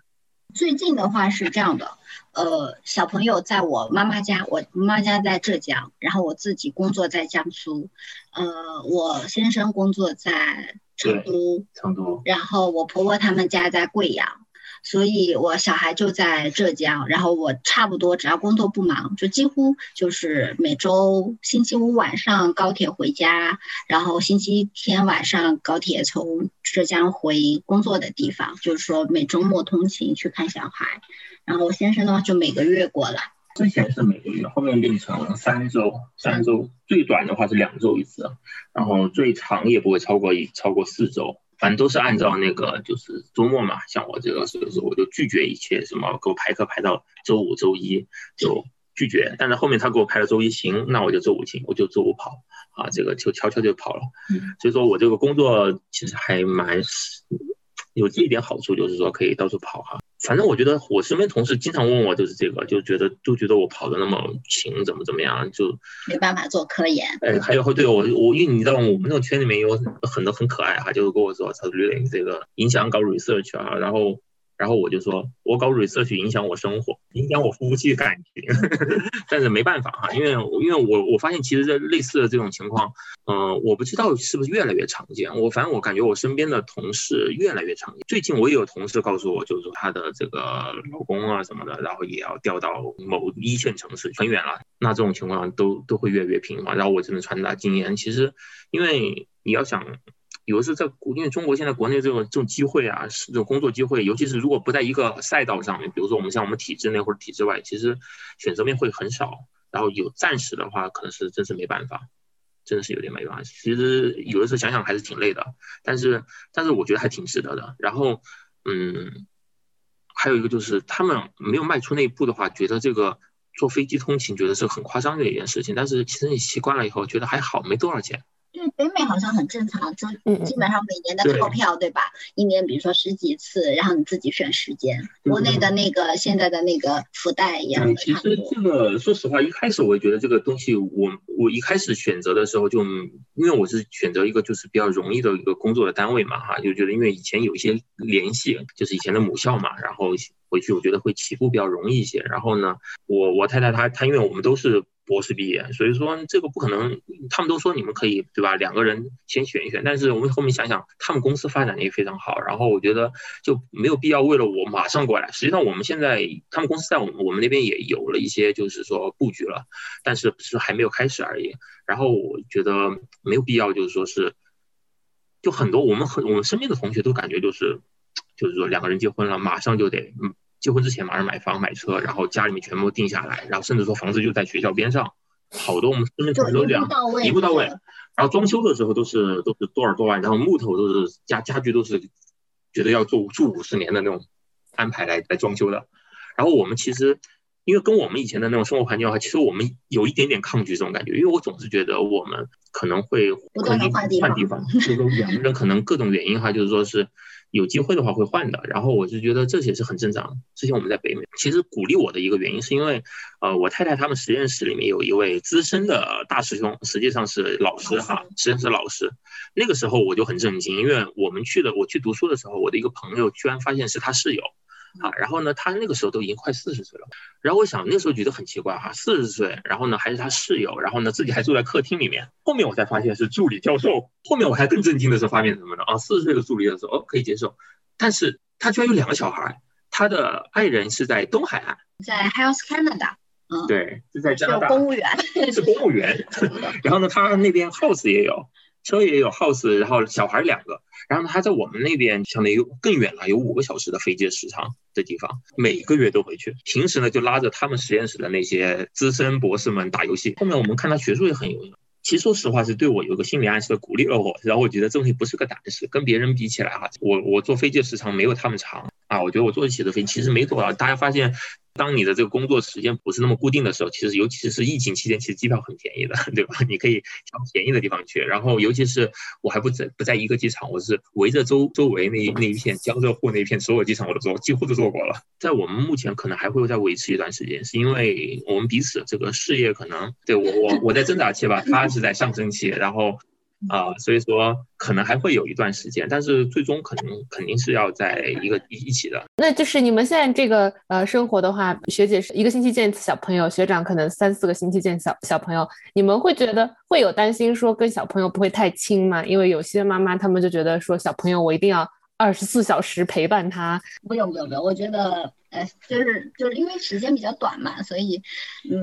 最近的话是这样的，呃，小朋友在我妈妈家，我妈妈家在浙江，然后我自己工作在江苏，呃，我先生工作在成都，成都，然后我婆婆他们家在贵阳。所以，我小孩就在浙江，然后我差不多只要工作不忙，就几乎就是每周星期五晚上高铁回家，然后星期天晚上高铁从浙江回工作的地方，就是说每周末通勤去看小孩。然后我先生的话就每个月过来，之前是每个月，后面变成三周，三周最短的话是两周一次，然后最长也不会超过一超过四周。反正都是按照那个，就是周末嘛，像我这个，所以说我就拒绝一切什么给我排课排到周五、周一就拒绝。但是后面他给我排了周一，行，那我就周五行，我就周五跑啊，这个就悄悄就跑了。所以说我这个工作其实还蛮有这一点好处，就是说可以到处跑哈。反正我觉得我身边同事经常问我，就是这个，就觉得就觉得我跑的那么勤，怎么怎么样，就没办法做科研。哎，还有对我我，因为你知道我们那种圈里面有很多很可爱哈，就是跟我说，他说吕磊这个影响搞 research 啊，然后然后我就说，我搞 research 影响我生活，影响我夫妻感情，但是没办法哈，因为因为我我发现其实这类似的这种情况，嗯，我不知道是不是越来越常见。我反正我感觉我身边的同事越来越常见。最近我也有同事告诉我，就是说他的这个老公啊什么的，然后也要调到某一线城市很远了，那这种情况都都会越来越频繁。然后我只能传达经验，其实因为你要想。有的时候在国，因为中国现在国内这种这种机会啊，是这种工作机会，尤其是如果不在一个赛道上面，比如说我们像我们体制内或者体制外，其实选择面会很少。然后有暂时的话，可能是真是没办法，真的是有点没办法。其实有的时候想想还是挺累的，但是但是我觉得还挺值得的。然后嗯，还有一个就是他们没有迈出那一步的话，觉得这个坐飞机通勤觉得是很夸张的一件事情。但是其实你习惯了以后，觉得还好，没多少钱。对北美好像很正常，就基本上每年的套票，对吧？一年比如说十几次，然后你自己选时间。国内的那个现在的那个福袋一样。其实这个说实话，一开始我也觉得这个东西，我我一开始选择的时候就，因为我是选择一个就是比较容易的一个工作的单位嘛，哈，就觉得因为以前有一些联系，就是以前的母校嘛，然后回去我觉得会起步比较容易一些。然后呢，我我太太她她因为我们都是。博士毕业，所以说这个不可能。他们都说你们可以，对吧？两个人先选一选。但是我们后面想想，他们公司发展的也非常好，然后我觉得就没有必要为了我马上过来。实际上我们现在他们公司在我们我们那边也有了一些，就是说布局了，但是是还没有开始而已。然后我觉得没有必要，就是说是，就很多我们很我们身边的同学都感觉就是，就是说两个人结婚了，马上就得嗯。结婚之前马上买房买车，然后家里面全部定下来，然后甚至说房子就在学校边上，好多我们身边同学都这样，一步到位。然后装修的时候都是都是多少多万，然后木头都是家家具都是觉得要住住五十年的那种安排来来装修的。然后我们其实因为跟我们以前的那种生活环境的话，其实我们有一点点抗拒这种感觉，因为我总是觉得我们可能会肯定换地方，就是说两个人可能各种原因哈，就是说是。有机会的话会换的，然后我就觉得这些是很正常。之前我们在北美，其实鼓励我的一个原因是因为，呃，我太太他们实验室里面有一位资深的大师兄，实际上是老师哈，实验室老师。那个时候我就很震惊，因为我们去的，我去读书的时候，我的一个朋友居然发现是他室友。啊，然后呢，他那个时候都已经快四十岁了，然后我想那时候觉得很奇怪哈，四十岁，然后呢还是他室友，然后呢自己还住在客厅里面。后面我才发现是助理教授，后面我还更震惊的是发现什么呢？啊，四十岁的助理教授哦可以接受，但是他居然有两个小孩，他的爱人是在东海岸，在 Health Canada，嗯，对，是在加拿大，公务员，是公务员，然后呢他那边 house 也有。车也有 house，然后小孩两个，然后呢，他在我们那边相当于更远了，有五个小时的飞机的时长的地方，每个月都回去。平时呢，就拉着他们实验室的那些资深博士们打游戏。后面我们看他学术也很有用，其实说实话是对我有个心理暗示的鼓励了我，然后我觉得这东西不是个胆识，跟别人比起来哈，我我坐飞机的时长没有他们长啊，我觉得我坐得起的飞机其实没多少。大家发现。当你的这个工作时间不是那么固定的时候，其实尤其是疫情期间，其实机票很便宜的，对吧？你可以挑便宜的地方去。然后，尤其是我还不在不在一个机场，我是围着周周围那那一片江浙沪那一片所有机场我都做，几乎都做过了。在我们目前可能还会再维持一段时间，是因为我们彼此这个事业可能对我我我在挣扎期吧，他是在上升期，然后。啊，所以说可能还会有一段时间，但是最终可能肯定是要在一个一一起的。那就是你们现在这个呃生活的话，学姐是一个星期见一次小朋友，学长可能三四个星期见小小朋友，你们会觉得会有担心说跟小朋友不会太亲吗？因为有些妈妈他们就觉得说小朋友我一定要二十四小时陪伴他。不用不用不用，我觉得。呃，就是就是因为时间比较短嘛，所以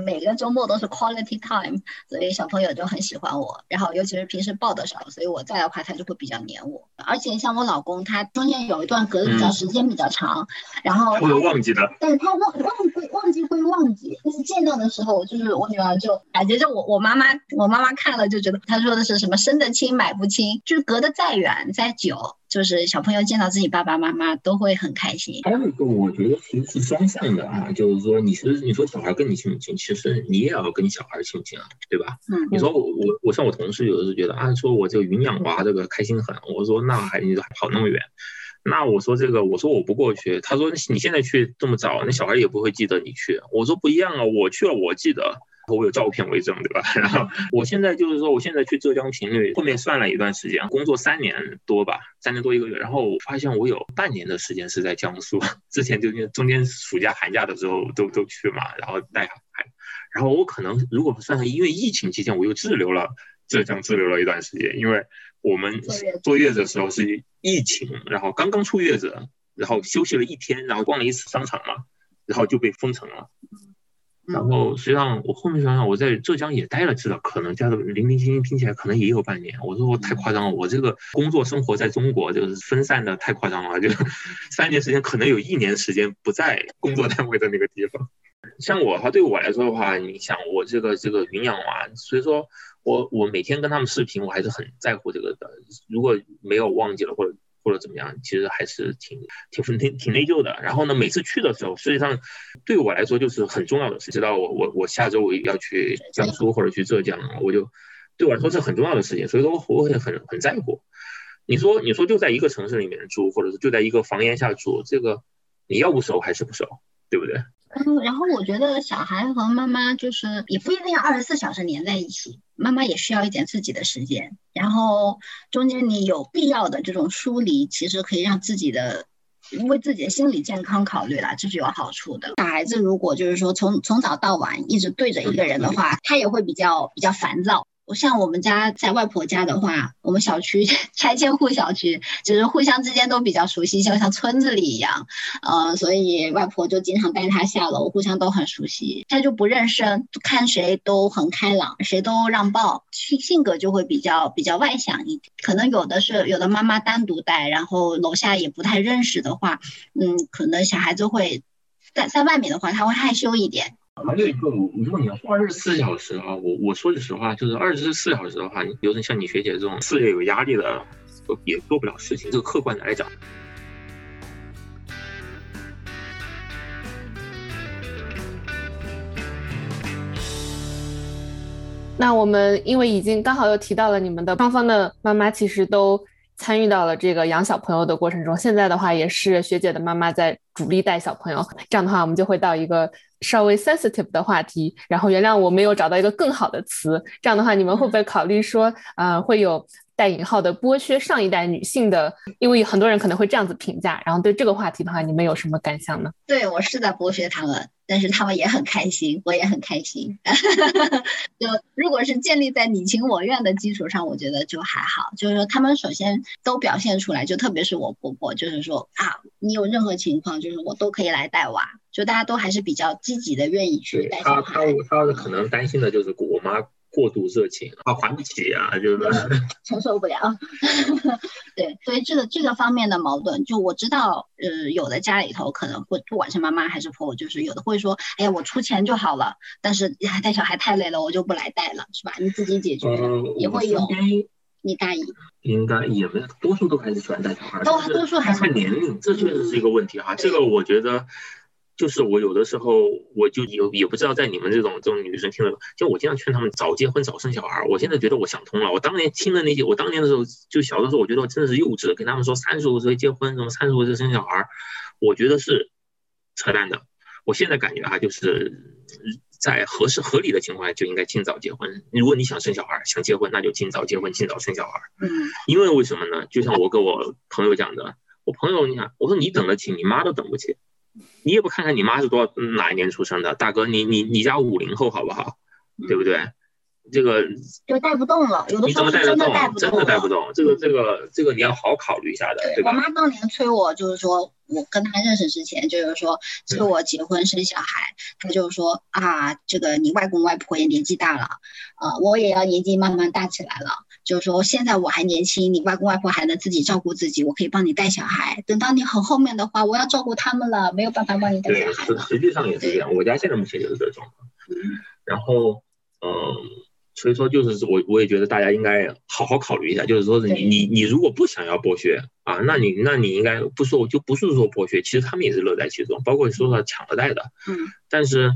每个周末都是 quality time，所以小朋友就很喜欢我。然后尤其是平时抱的少，所以我在的话他就会比较黏我。而且像我老公，他中间有一段隔的比较时间比较长，然后会忘记的。但是他忘忘会忘记会忘记，但是见到的时候，就是我女儿就感觉就我我妈妈我妈妈看了就觉得她说的是什么生得亲买不亲，就是隔得再远再久。就是小朋友见到自己爸爸妈妈都会很开心。还有一个，我觉得其实是双向的啊，就是说，你是你说小孩跟你亲不亲，其实你也要跟你小孩亲不亲啊，对吧？嗯。你说我我我像我同事有的时候觉得啊，说我这个云养娃这个开心很，我说那还你跑那么远，那我说这个我说我不过去，他说你现在去这么早，那小孩也不会记得你去。我说不一样啊，我去了我记得。我有照片为证，对吧？然后我现在就是说，我现在去浙江频率，后面算了一段时间，工作三年多吧，三年多一个月，然后发现我有半年的时间是在江苏，之前就中间暑假寒假的时候都都去嘛，然后带孩，然后我可能如果算上因为疫情期间我又滞留了浙江滞留了一段时间，因为我们坐月子的时候是疫情，然后刚刚出月子，然后休息了一天，然后逛了一次商场嘛，然后就被封城了。然后实际上我后面想想，我在浙江也待了，至少可能加的零零星星拼起来可能也有半年。我说我太夸张了，我这个工作生活在中国就是分散的太夸张了，就 三年时间可能有一年时间不在 工作单位的那个地方。像我哈，对我来说的话，你想我这个这个云养娃，所以说我我每天跟他们视频，我还是很在乎这个的。如果没有忘记了或者。或者怎么样，其实还是挺挺挺挺内疚的。然后呢，每次去的时候，实际上对我来说就是很重要的事。知道我我我下周我要去江苏或者去浙江，我就对我来说是很重要的事情，所以说我会很很在乎。你说你说就在一个城市里面住，或者是就在一个房檐下住，这个你要不熟还是不熟，对不对？嗯，然后我觉得小孩和妈妈就是也不一定要二十四小时黏在一起，妈妈也需要一点自己的时间。然后中间你有必要的这种疏离，其实可以让自己的为自己的心理健康考虑啦，这是有好处的。小孩子如果就是说从从早到晚一直对着一个人的话，他也会比较比较烦躁。像我们家在外婆家的话，我们小区 拆迁户小区，就是互相之间都比较熟悉，就像村子里一样，呃，所以外婆就经常带他下楼，互相都很熟悉。他就不认生，看谁都很开朗，谁都让抱，性性格就会比较比较外向一点。可能有的是有的妈妈单独带，然后楼下也不太认识的话，嗯，可能小孩子会在在外面的话，他会害羞一点。还有一个，如果你要说二十四小时啊，我我说句实话，就是二十四小时的话，比如像你学姐这种事业有压力的，也做不了事情。这个客观的来讲。那我们因为已经刚好又提到了你们的双方的妈妈，其实都参与到了这个养小朋友的过程中。现在的话，也是学姐的妈妈在主力带小朋友。这样的话，我们就会到一个。稍微 sensitive 的话题，然后原谅我没有找到一个更好的词。这样的话，你们会不会考虑说，呃，会有带引号的剥削上一代女性的？因为很多人可能会这样子评价。然后对这个话题的话，你们有什么感想呢？对我是在剥削他们。但是他们也很开心，我也很开心。就如果是建立在你情我愿的基础上，我觉得就还好。就是说，他们首先都表现出来，就特别是我婆婆，就是说啊，你有任何情况，就是我都可以来带娃。就大家都还是比较积极的，愿意去带他他他可能担心的就是我妈。过度热情，他还不起啊，就是承受不了。对，所以这个这个方面的矛盾，就我知道，呃，有的家里头可能会，不管是妈妈还是婆婆，就是有的会说，哎呀，我出钱就好了，但是带小孩太累了，我就不来带了，是吧？你自己解决，也会有。你大姨应该也没，多数都还是喜欢带小孩，都多数还是看年龄，这确实是一个问题哈。这个我觉得。就是我有的时候我就有也不知道在你们这种这种女生听了，就我经常劝他们早结婚早生小孩。我现在觉得我想通了。我当年听的那些，我当年的时候就小的时候，我觉得我真的是幼稚，跟他们说三十五岁结婚，什么三十五岁生小孩，我觉得是扯淡的。我现在感觉啊，就是在合适合理的情况下就应该尽早结婚。如果你想生小孩，想结婚，那就尽早结婚，尽早生小孩。嗯，因为为什么呢？就像我跟我朋友讲的，我朋友你看，我说你等得起，你妈都等不起。你也不看看你妈是多少哪一年出生的，大哥，你你你家五零后好不好？对不对？这个就带不动了，有的时候真的带不动，真的带不动。这个这个这个你要好好考虑一下的，对吧？我妈当年催我，就是说我跟她认识之前，就是说催我结婚生小孩，她就是说啊，这个你外公外婆也年纪大了，啊，我也要年纪慢慢大起来了。就是说现在我还年轻，你外公外婆还能自己照顾自己，我可以帮你带小孩。等到你很后面的话，我要照顾他们了，没有办法帮你带小孩。对，实实际上也是这样。我家现在目前就是这种。嗯，然后嗯。所以说，就是我我也觉得大家应该好好考虑一下，就是说是你你你如果不想要剥削啊，那你那你应该不说就不是说剥削，其实他们也是乐在其中，包括说说抢了带的，嗯，但是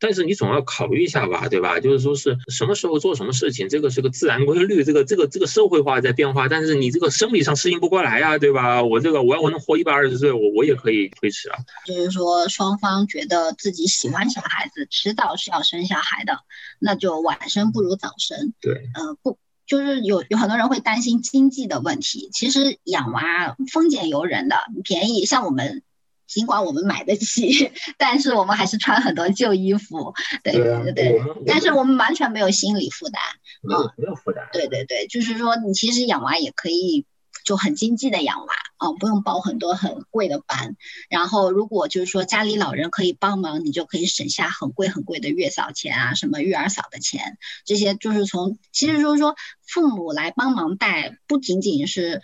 但是你总要考虑一下吧，对吧？就是说是什么时候做什么事情，这个是个自然规律，这个这个这个社会化在变化，但是你这个生理上适应不过来呀，对吧？我这个我要我能活一百二十岁，我我也可以推迟啊。就是说双方觉得自己喜欢小孩子，迟早是要生小孩的，那就晚生不如早生。对，呃，不，就是有有很多人会担心经济的问题，其实养娃丰俭由人的，便宜，像我们。尽管我们买得起，但是我们还是穿很多旧衣服，对对对。但是我们完全没有心理负担，没有没有负担。对对对，就是说你其实养娃也可以就很经济的养娃啊，不用报很多很贵的班。然后如果就是说家里老人可以帮忙，你就可以省下很贵很贵的月嫂钱啊，什么育儿嫂的钱，这些就是从其实就是说父母来帮忙带，不仅仅是。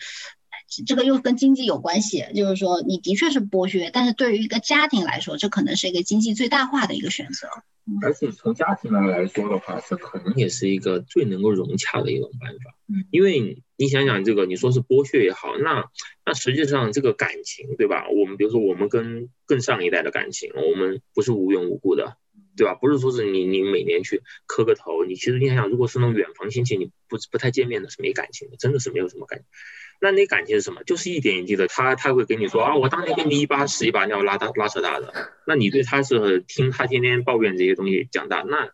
这个又跟经济有关系，就是说你的确是剥削，但是对于一个家庭来说，这可能是一个经济最大化的一个选择。而且从家庭来来说的话，这可能也是一个最能够融洽的一种办法。嗯，因为你想想这个，你说是剥削也好，那那实际上这个感情，对吧？我们比如说我们跟更上一代的感情，我们不是无缘无故的，对吧？不是说是你你每年去磕个头，你其实你想想，如果是那种远房亲戚，你不不太见面的，是没感情的，真的是没有什么感情。那你感情是什么？就是一点一滴的，他他会跟你说啊，我当年跟你一把屎一把尿拉大拉扯大的。那你对他是听他天天抱怨这些东西讲大，那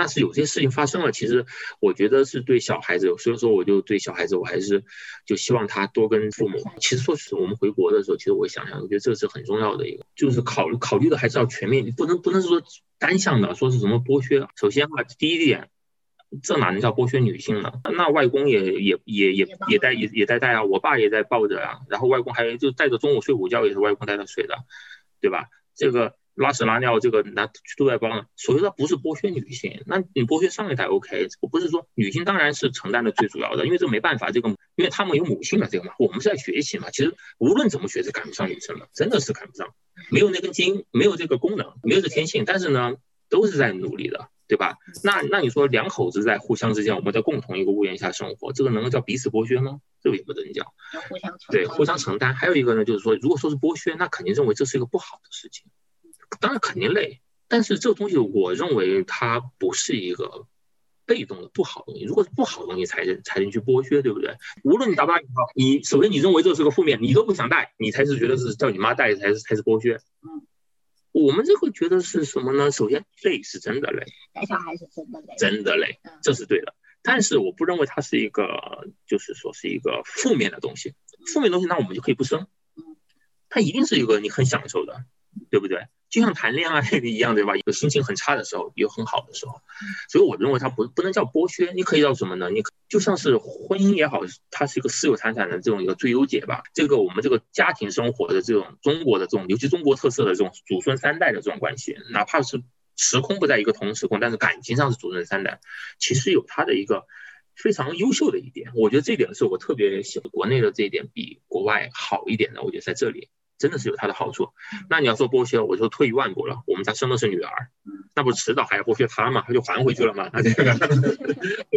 那是有些事情发生了。其实我觉得是对小孩子，所以说我就对小孩子，我还是就希望他多跟父母。其实说实话，我们回国的时候，其实我想想，我觉得这是很重要的一个，就是考虑考虑的还是要全面，你不能不能是说单向的，说是什么剥削。首先话，第一点。这哪能叫剥削女性呢？那外公也也也也也带也也在带啊，我爸也在抱着啊，然后外公还就带着中午睡午觉也是外公带着睡的，对吧？这个拉屎拉尿这个那都在帮，所以它不是剥削女性，那你剥削上一代 OK，我不是说女性当然是承担的最主要的，因为这没办法，这个因为他们有母性了这个嘛，我们是在学习嘛，其实无论怎么学是赶不上女生的，真的是赶不上，没有那根筋，没有这个功能，没有这天性，但是呢，都是在努力的。对吧？那那你说两口子在互相之间，我们在共同一个屋檐下生活，这个能够叫彼此剥削吗？这个也不能叫。互相对互相承担。还有一个呢，就是说，如果说是剥削，那肯定认为这是一个不好的事情。当然肯定累，但是这个东西我认为它不是一个被动的不好东西。如果是不好的东西才才能去剥削，对不对？无论你打不答应，你首先你认为这是个负面，你都不想带，你才是觉得是叫你妈带才是才是剥削。嗯。我们这个觉得是什么呢？首先累是真的累，带小孩是真的累，真的累，这是对的。但是我不认为它是一个，就是说是一个负面的东西。负面东西那我们就可以不生，它一定是一个你很享受的，对不对？就像谈恋爱一样，对吧？有心情很差的时候，有很好的时候，所以我认为它不不能叫剥削，你可以叫什么呢？你就像是婚姻也好，它是一个私有财产的这种一个最优解吧。这个我们这个家庭生活的这种中国的这种，尤其中国特色的这种祖孙三代的这种关系，哪怕是时空不在一个同时空，但是感情上是祖孙三代，其实有它的一个非常优秀的一点。我觉得这点是我特别喜欢国内的这一点比国外好一点的。我觉得在这里。真的是有它的好处。那你要说剥削，我就退一万步了。我们家生的是女儿，那不迟早还要剥削她嘛？她就还回去了嘛？对不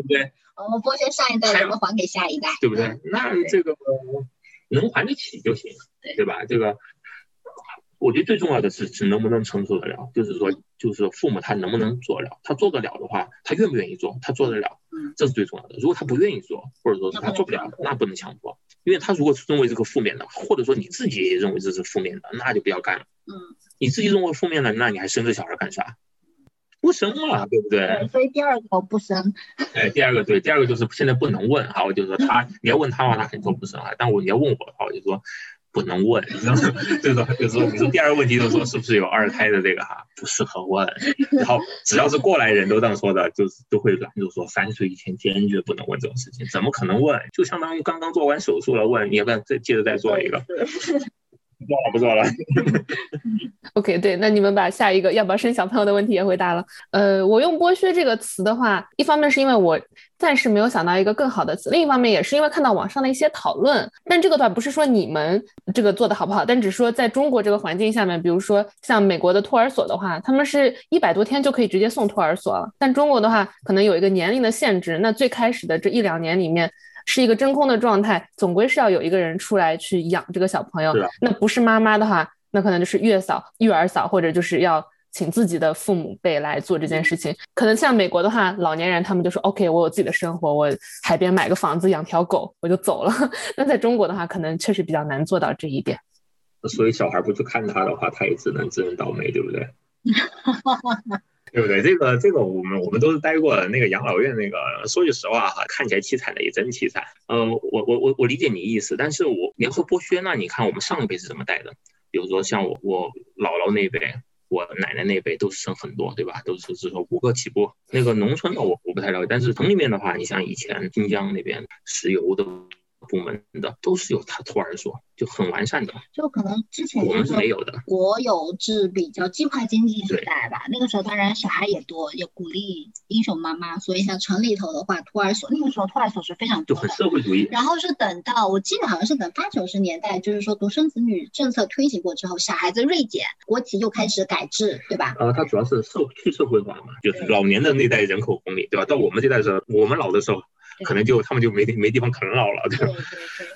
对？我们剥削上一代，我们还给下一代，对不对？那这个能还得起就行，对吧？这个。我觉得最重要的是是能不能承受得了，就是说，就是说父母他能不能做了，他做得了的话，他愿不愿意做，他做得了，这是最重要的。如果他不愿意做，或者说是他做不了，那不能强迫，因为他如果认为这个负面的，或者说你自己也认为这是负面的，那就不要干了。嗯，你自己认为负面的，那你还生这小孩干啥？不生了，对不对？所以第二个不生。哎，第二个对，第二个就是现在不能问哈，我就说他，你要问他的话，他肯定说不生啊。但我你要问我的话，我就说。不能问，你知道吗？就是说，就是说，你说第二个问题，就是说是不是有二胎的这个哈，不适合问。然后只要是过来人都这样说的，就是都会拦住说，三岁以前坚决不能问这种事情，怎么可能问？就相当于刚刚做完手术了，问你要不要再接着再做一个。不做了，不做了。OK，对，那你们把下一个要不要生小朋友的问题也回答了。呃，我用剥削这个词的话，一方面是因为我暂时没有想到一个更好的词，另一方面也是因为看到网上的一些讨论。但这个的话不是说你们这个做的好不好，但只说在中国这个环境下面，比如说像美国的托儿所的话，他们是一百多天就可以直接送托儿所了。但中国的话，可能有一个年龄的限制。那最开始的这一两年里面。是一个真空的状态，总归是要有一个人出来去养这个小朋友。那不是妈妈的话，那可能就是月嫂、育儿嫂，或者就是要请自己的父母辈来做这件事情。可能像美国的话，老年人他们就说 OK，我有自己的生活，我海边买个房子，养条狗，我就走了。那在中国的话，可能确实比较难做到这一点。所以小孩不去看他的话，他也只能自认倒霉，对不对？对不对？这个这个，我们我们都是待过那个养老院，那个说句实话哈，看起来凄惨的也真凄惨。嗯，我我我我理解你意思，但是我你要说剥削，那你看我们上一辈是怎么带的？比如说像我我姥姥那辈，我奶奶那辈都是生很多，对吧？都是是说五个起步。那个农村的我我不太了解，但是城里面的话，你像以前新疆那边石油的。部门的都是有他托儿所，就很完善的。就可能之前我们是没有的，国有制比较计划经济时代吧。那个时候当然小孩也多，也鼓励英雄妈妈，所以像城里头的话，托儿所那个时候托儿所是非常多的，就很社会主义。然后是等到我记得好像是等八九十年代，就是说独生子女政策推行过之后，小孩子锐减，国企又开始改制，对吧？呃，它主要是社去社会化嘛，就是老年的那代人口红利，对吧？到我们这代的时候，我们老的时候。可能就他们就没地没地方啃老了，对对对。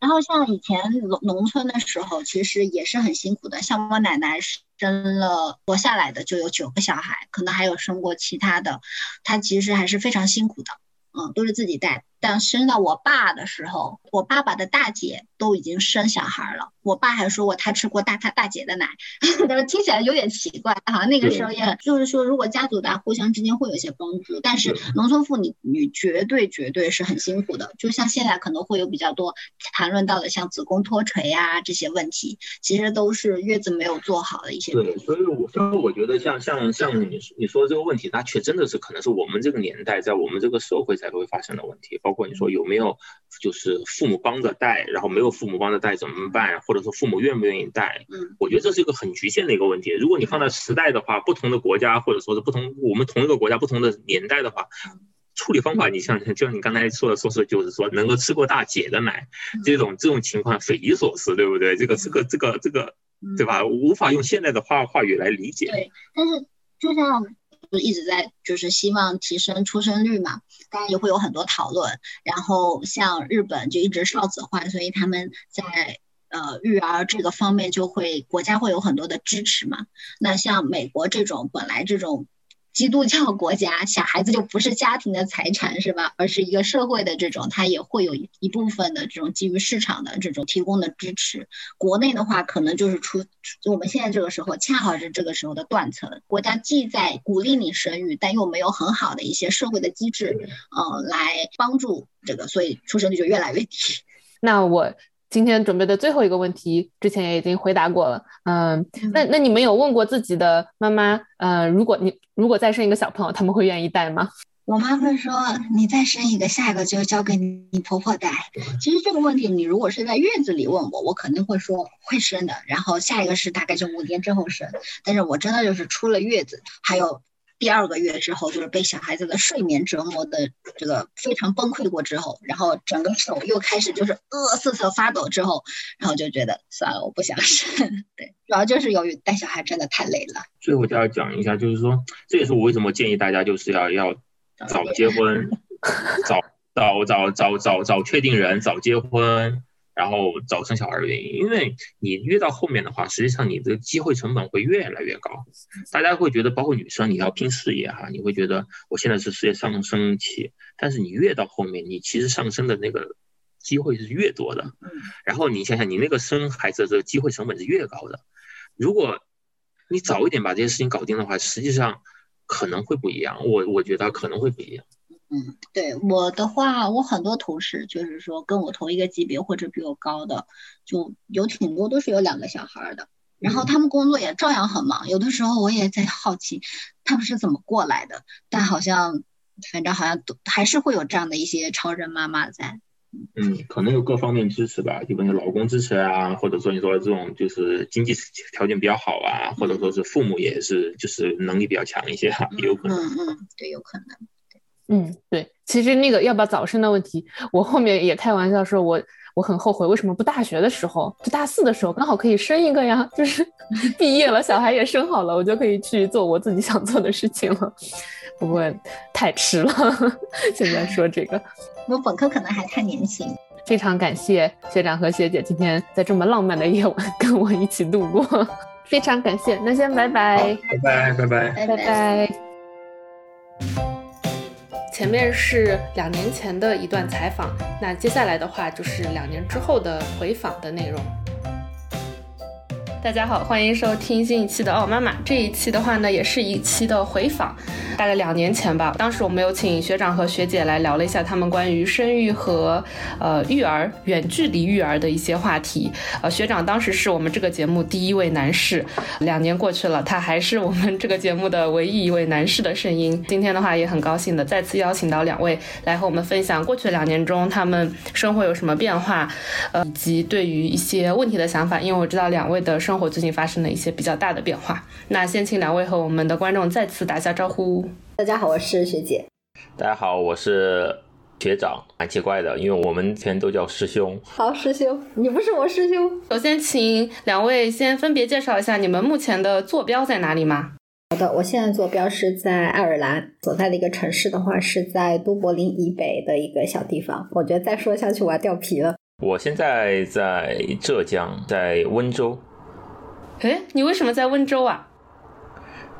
然后像以前农农村的时候，其实也是很辛苦的。像我奶奶生了活下来的就有九个小孩，可能还有生过其他的，她其实还是非常辛苦的。嗯，都是自己带。但生到我爸的时候，我爸爸的大姐都已经生小孩了。我爸还说过他吃过大他大姐的奶，但是听起来有点奇怪哈。那个时候也就是说，如果家族大互相之间会有一些帮助，但是农村妇女女绝对绝对是很辛苦的。就像现在可能会有比较多谈论到的，像子宫脱垂啊这些问题，其实都是月子没有做好的一些。对，所以我所以我觉得像像像你你说的这个问题，它却真的是可能是我们这个年代在我们这个社会才会发生的问题，包。包括你说有没有，就是父母帮着带，然后没有父母帮着带怎么办？或者说父母愿不愿意带？嗯，我觉得这是一个很局限的一个问题。如果你放在时代的话，不同的国家或者说是不同我们同一个国家不同的年代的话，处理方法，你像就像你刚才说的，说是就是说能够吃过大姐的奶，这种这种情况匪夷所思，对不对？这个这个这个这个，对吧？无法用现在的话话语来理解。对，但是就像。就一直在就是希望提升出生率嘛，当然也会有很多讨论。然后像日本就一直少子化，所以他们在呃育儿这个方面就会国家会有很多的支持嘛。那像美国这种本来这种。基督教国家，小孩子就不是家庭的财产，是吧？而是一个社会的这种，它也会有一部分的这种基于市场的这种提供的支持。国内的话，可能就是出，就我们现在这个时候，恰好是这个时候的断层。国家既在鼓励你生育，但又没有很好的一些社会的机制，呃，来帮助这个，所以出生率就越来越低。那我。今天准备的最后一个问题，之前也已经回答过了。嗯，那那你们有问过自己的妈妈？嗯，如果你如果再生一个小朋友，他们会愿意带吗？我妈会说，你再生一个，下一个就交给你婆婆带。其实这个问题，你如果是在月子里问我，我肯定会说会生的。然后下一个是大概就五年之后生。但是我真的就是出了月子，还有。第二个月之后，就是被小孩子的睡眠折磨的这个非常崩溃过之后，然后整个手又开始就是呃瑟瑟发抖之后，然后就觉得算了，我不想生。对，主要就是由于带小孩真的太累了。最后就要讲一下，就是说这也是我为什么建议大家就是要要早结婚，早早早早早早确定人，早结婚。然后早生小孩的原因，因为你越到后面的话，实际上你的机会成本会越来越高。大家会觉得，包括女生，你要拼事业哈，你会觉得我现在是事业上升期，但是你越到后面，你其实上升的那个机会是越多的。然后你想想，你那个生孩子的这个机会成本是越高的。如果你早一点把这些事情搞定的话，实际上可能会不一样。我我觉得可能会不一样。嗯，对我的话，我很多同事就是说跟我同一个级别或者比我高的，就有挺多都是有两个小孩的，然后他们工作也照样很忙。有的时候我也在好奇他们是怎么过来的，但好像反正好像都还是会有这样的一些超人妈妈在。嗯，可能有各方面支持吧，基本是老公支持啊，或者说你说这种就是经济条件比较好啊，或者说是父母也是就是能力比较强一些哈，也有可能。嗯嗯，对，有可能。嗯，对，其实那个要不要早生的问题，我后面也开玩笑说，我我很后悔为什么不大学的时候，就大四的时候刚好可以生一个呀，就是 毕业了，小孩也生好了，我就可以去做我自己想做的事情了。不过太迟了，现在说这个，我本科可能还太年轻。非常感谢学长和学姐今天在这么浪漫的夜晚跟我一起度过。非常感谢，那先拜拜，拜拜拜拜拜拜。前面是两年前的一段采访，那接下来的话就是两年之后的回访的内容。大家好，欢迎收听新一期的《奥妈妈》。这一期的话呢，也是一期的回访，大概两年前吧。当时我们有请学长和学姐来聊了一下他们关于生育和呃育儿、远距离育儿的一些话题。呃，学长当时是我们这个节目第一位男士，两年过去了，他还是我们这个节目的唯一一位男士的声音。今天的话也很高兴的再次邀请到两位来和我们分享过去两年中他们生活有什么变化，呃，以及对于一些问题的想法。因为我知道两位的生活最近发生了一些比较大的变化。那先请两位和我们的观众再次打下招呼。大家好，我是学姐。大家好，我是学长，蛮奇怪的，因为我们全都叫师兄。好，师兄，你不是我师兄。首先，请两位先分别介绍一下你们目前的坐标在哪里吗？好的，我现在坐标是在爱尔兰，所在的一个城市的话是在都柏林以北的一个小地方。我觉得再说下去我要掉皮了。我现在在浙江，在温州。哎，你为什么在温州啊？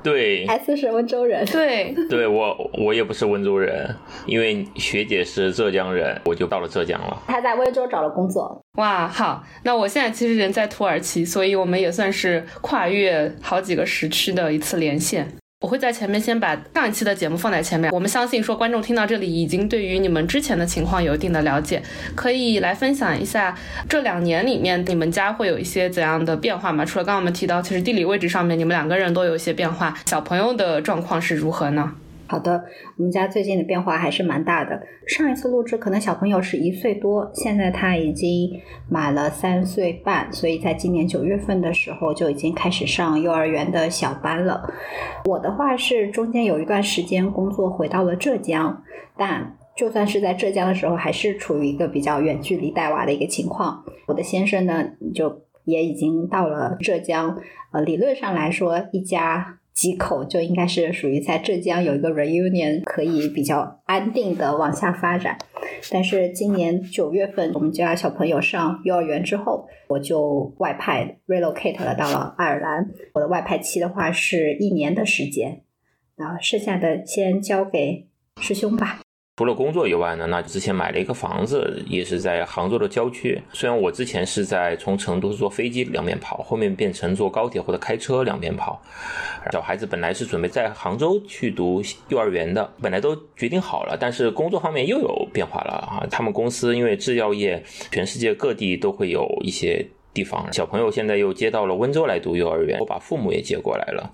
对，S 是温州人。对，对我我也不是温州人，因为学姐是浙江人，我就到了浙江了。他在温州找了工作。哇，好，那我现在其实人在土耳其，所以我们也算是跨越好几个时区的一次连线。我会在前面先把上一期的节目放在前面。我们相信说观众听到这里已经对于你们之前的情况有一定的了解，可以来分享一下这两年里面你们家会有一些怎样的变化吗？除了刚刚我们提到，其实地理位置上面你们两个人都有一些变化，小朋友的状况是如何呢？好的，我们家最近的变化还是蛮大的。上一次录制可能小朋友是一岁多，现在他已经满了三岁半，所以在今年九月份的时候就已经开始上幼儿园的小班了。我的话是中间有一段时间工作回到了浙江，但就算是在浙江的时候，还是处于一个比较远距离带娃的一个情况。我的先生呢，就也已经到了浙江，呃，理论上来说，一家。几口就应该是属于在浙江有一个 reunion，可以比较安定的往下发展。但是今年九月份我们家小朋友上幼儿园之后，我就外派 relocate 了到了爱尔兰。我的外派期的话是一年的时间，然后，剩下的先交给师兄吧。除了工作以外呢，那之前买了一个房子，也是在杭州的郊区。虽然我之前是在从成都坐飞机两边跑，后面变成坐高铁或者开车两边跑。小孩子本来是准备在杭州去读幼儿园的，本来都决定好了，但是工作方面又有变化了啊。他们公司因为制药业，全世界各地都会有一些地方，小朋友现在又接到了温州来读幼儿园，我把父母也接过来了。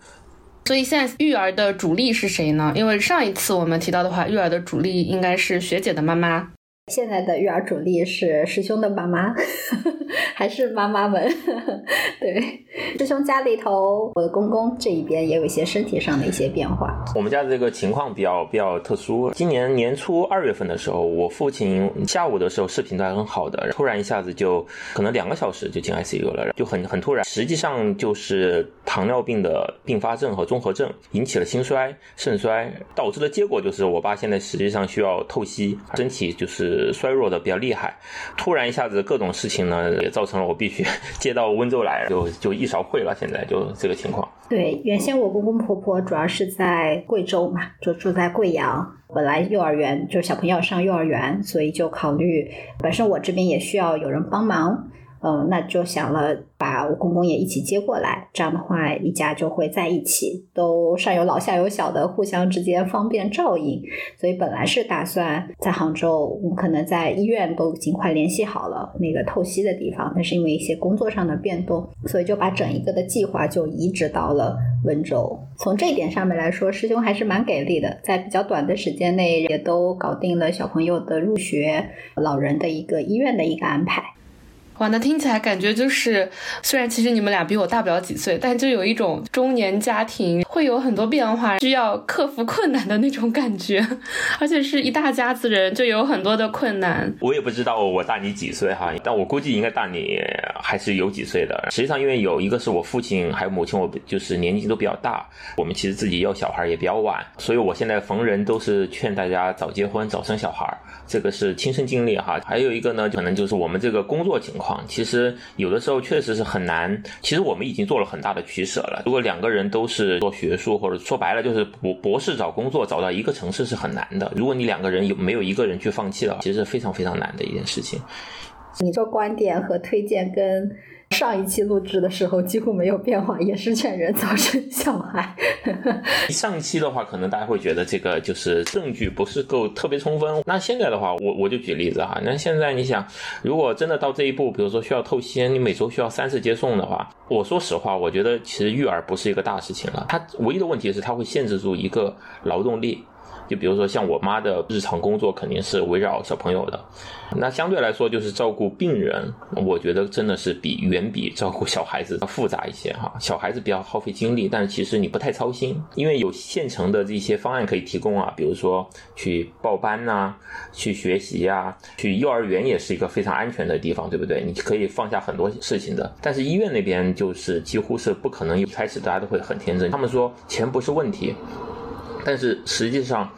所以现在育儿的主力是谁呢？因为上一次我们提到的话，育儿的主力应该是学姐的妈妈。现在的育儿主力是师兄的妈妈，还是妈妈们？对，师兄家里头，我的公公这一边也有一些身体上的一些变化。我们家的这个情况比较比较特殊。今年年初二月份的时候，我父亲下午的时候视频都还很好的，突然一下子就可能两个小时就进 ICU 了，就很很突然。实际上就是糖尿病的并发症和综合症引起了心衰、肾衰，导致的结果就是我爸现在实际上需要透析，身体就是。衰弱的比较厉害，突然一下子各种事情呢，也造成了我必须 接到温州来，就就一勺烩了。现在就这个情况。对，原先我公公婆婆主要是在贵州嘛，就住在贵阳。本来幼儿园就小朋友上幼儿园，所以就考虑本身我这边也需要有人帮忙。嗯，那就想了把我公公也一起接过来，这样的话一家就会在一起，都上有老下有小的，互相之间方便照应。所以本来是打算在杭州，我们可能在医院都尽快联系好了那个透析的地方，但是因为一些工作上的变动，所以就把整一个的计划就移植到了温州。从这一点上面来说，师兄还是蛮给力的，在比较短的时间内也都搞定了小朋友的入学、老人的一个医院的一个安排。哇，那听起来感觉就是，虽然其实你们俩比我大不了几岁，但就有一种中年家庭会有很多变化，需要克服困难的那种感觉，而且是一大家子人，就有很多的困难。我也不知道我大你几岁哈，但我估计应该大你还是有几岁的。实际上，因为有一个是我父亲还有母亲，我就是年纪都比较大，我们其实自己要小孩也比较晚，所以我现在逢人都是劝大家早结婚、早生小孩，这个是亲身经历哈。还有一个呢，可能就是我们这个工作情况。况。其实有的时候确实是很难。其实我们已经做了很大的取舍了。如果两个人都是做学术，或者说白了就是博博士找工作，找到一个城市是很难的。如果你两个人有没有一个人去放弃了，其实是非常非常难的一件事情。你做观点和推荐跟。上一期录制的时候几乎没有变化，也是劝人早生小孩。上一期的话，可能大家会觉得这个就是证据不是够特别充分。那现在的话，我我就举例子哈。那现在你想，如果真的到这一步，比如说需要透析，你每周需要三次接送的话，我说实话，我觉得其实育儿不是一个大事情了。它唯一的问题是，它会限制住一个劳动力。就比如说像我妈的日常工作肯定是围绕小朋友的，那相对来说就是照顾病人，我觉得真的是比远比照顾小孩子要复杂一些哈。小孩子比较耗费精力，但是其实你不太操心，因为有现成的这些方案可以提供啊，比如说去报班呐，去学习呀，去幼儿园也是一个非常安全的地方，对不对？你可以放下很多事情的。但是医院那边就是几乎是不可能，一开始大家都会很天真，他们说钱不是问题。但是实际上，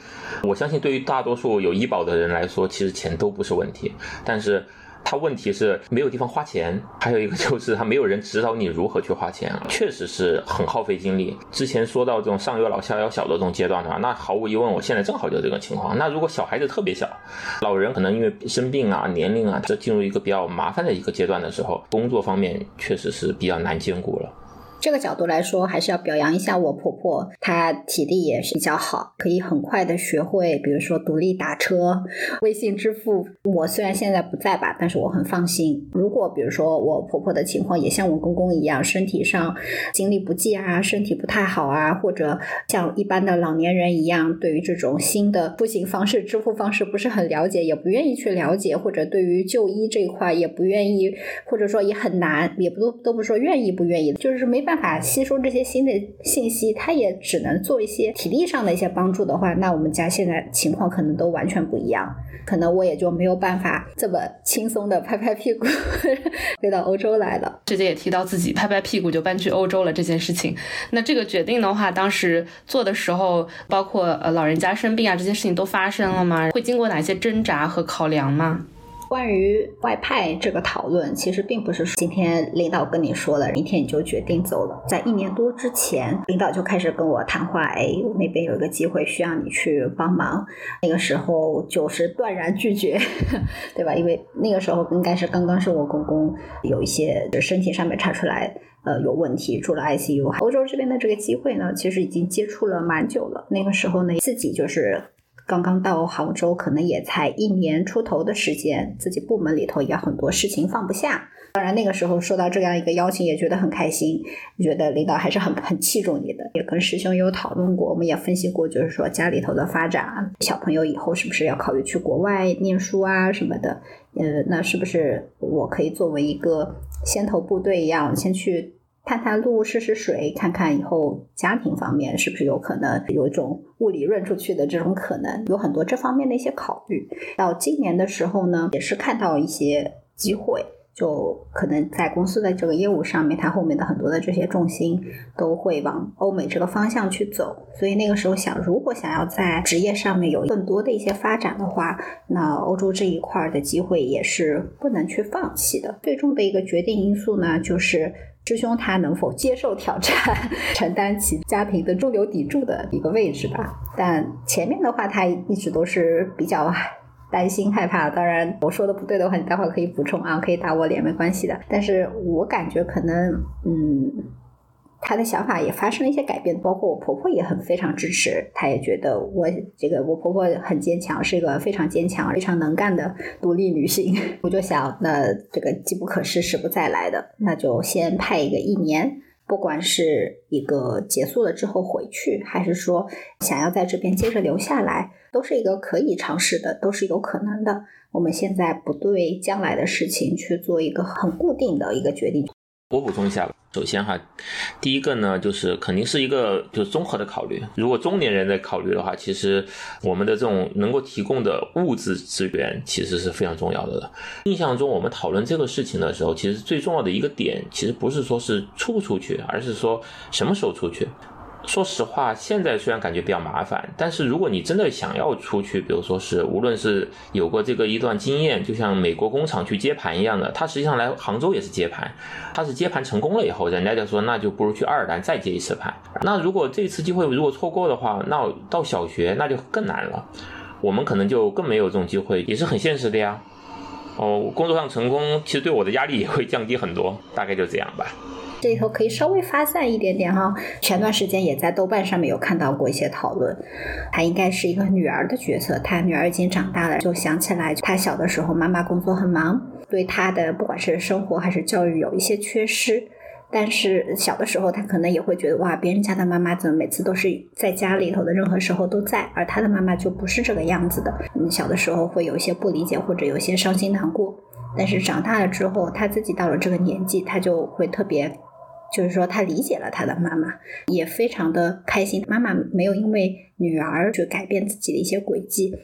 我相信对于大多数有医保的人来说，其实钱都不是问题。但是，他问题是没有地方花钱，还有一个就是他没有人指导你如何去花钱，确实是很耗费精力。之前说到这种上有老下有小的这种阶段的话，那毫无疑问，我现在正好就这个情况。那如果小孩子特别小，老人可能因为生病啊、年龄啊，这进入一个比较麻烦的一个阶段的时候，工作方面确实是比较难兼顾了。这个角度来说，还是要表扬一下我婆婆，她体力也是比较好，可以很快的学会，比如说独立打车、微信支付。我虽然现在不在吧，但是我很放心。如果比如说我婆婆的情况也像我公公一样，身体上精力不济啊，身体不太好啊，或者像一般的老年人一样，对于这种新的出行方式、支付方式不是很了解，也不愿意去了解，或者对于就医这一块也不愿意，或者说也很难，也不都都不说愿意不愿意，就是没办。办法吸收这些新的信息，他也只能做一些体力上的一些帮助的话，那我们家现在情况可能都完全不一样，可能我也就没有办法这么轻松的拍拍屁股 飞到欧洲来了。师姐也提到自己拍拍屁股就搬去欧洲了这件事情，那这个决定的话，当时做的时候，包括呃老人家生病啊这些事情都发生了吗？会经过哪些挣扎和考量吗？关于外派这个讨论，其实并不是今天领导跟你说了，明天你就决定走了。在一年多之前，领导就开始跟我谈话，哎，我那边有一个机会需要你去帮忙。那个时候就是断然拒绝，对吧？因为那个时候应该是刚刚是我公公有一些身体上面查出来，呃，有问题住了 ICU。欧洲这边的这个机会呢，其实已经接触了蛮久了。那个时候呢，自己就是。刚刚到杭州，可能也才一年出头的时间，自己部门里头也很多事情放不下。当然那个时候收到这样一个邀请，也觉得很开心，觉得领导还是很很器重你的。也跟师兄有讨论过，我们也分析过，就是说家里头的发展，小朋友以后是不是要考虑去国外念书啊什么的？呃，那是不是我可以作为一个先头部队一样，先去？探探路，试试水，看看以后家庭方面是不是有可能有一种物理润出去的这种可能，有很多这方面的一些考虑。到今年的时候呢，也是看到一些机会，就可能在公司的这个业务上面，它后面的很多的这些重心都会往欧美这个方向去走。所以那个时候想，如果想要在职业上面有更多的一些发展的话，那欧洲这一块的机会也是不能去放弃的。最终的一个决定因素呢，就是。师兄他能否接受挑战，承担起家庭的中流砥柱的一个位置吧？但前面的话，他一直都是比较担心害怕。当然，我说的不对的话，你待会儿可以补充啊，可以打我脸没关系的。但是我感觉可能，嗯。他的想法也发生了一些改变，包括我婆婆也很非常支持，她也觉得我这个我婆婆很坚强，是一个非常坚强、非常能干的独立女性。我就想，那这个机不可失，时不再来的，那就先派一个一年，不管是一个结束了之后回去，还是说想要在这边接着留下来，都是一个可以尝试的，都是有可能的。我们现在不对将来的事情去做一个很固定的一个决定。我补充一下吧。首先哈，第一个呢，就是肯定是一个就是综合的考虑。如果中年人在考虑的话，其实我们的这种能够提供的物质资源其实是非常重要的了。印象中，我们讨论这个事情的时候，其实最重要的一个点，其实不是说是出不出去，而是说什么时候出去。说实话，现在虽然感觉比较麻烦，但是如果你真的想要出去，比如说是无论是有过这个一段经验，就像美国工厂去接盘一样的，他实际上来杭州也是接盘，他是接盘成功了以后，人家就说那就不如去爱尔兰再接一次盘。那如果这次机会如果错过的话，那到小学那就更难了，我们可能就更没有这种机会，也是很现实的呀。哦，工作上成功，其实对我的压力也会降低很多，大概就这样吧。这里头可以稍微发散一点点哈。前段时间也在豆瓣上面有看到过一些讨论，她应该是一个女儿的角色，她女儿已经长大了，就想起来她小的时候妈妈工作很忙，对她的不管是生活还是教育有一些缺失。但是小的时候，她可能也会觉得哇，别人家的妈妈怎么每次都是在家里头的任何时候都在，而她的妈妈就不是这个样子的。嗯，小的时候会有一些不理解或者有些伤心难过，但是长大了之后，她自己到了这个年纪，她就会特别。就是说，他理解了他的妈妈，也非常的开心。妈妈没有因为女儿去改变自己的一些轨迹。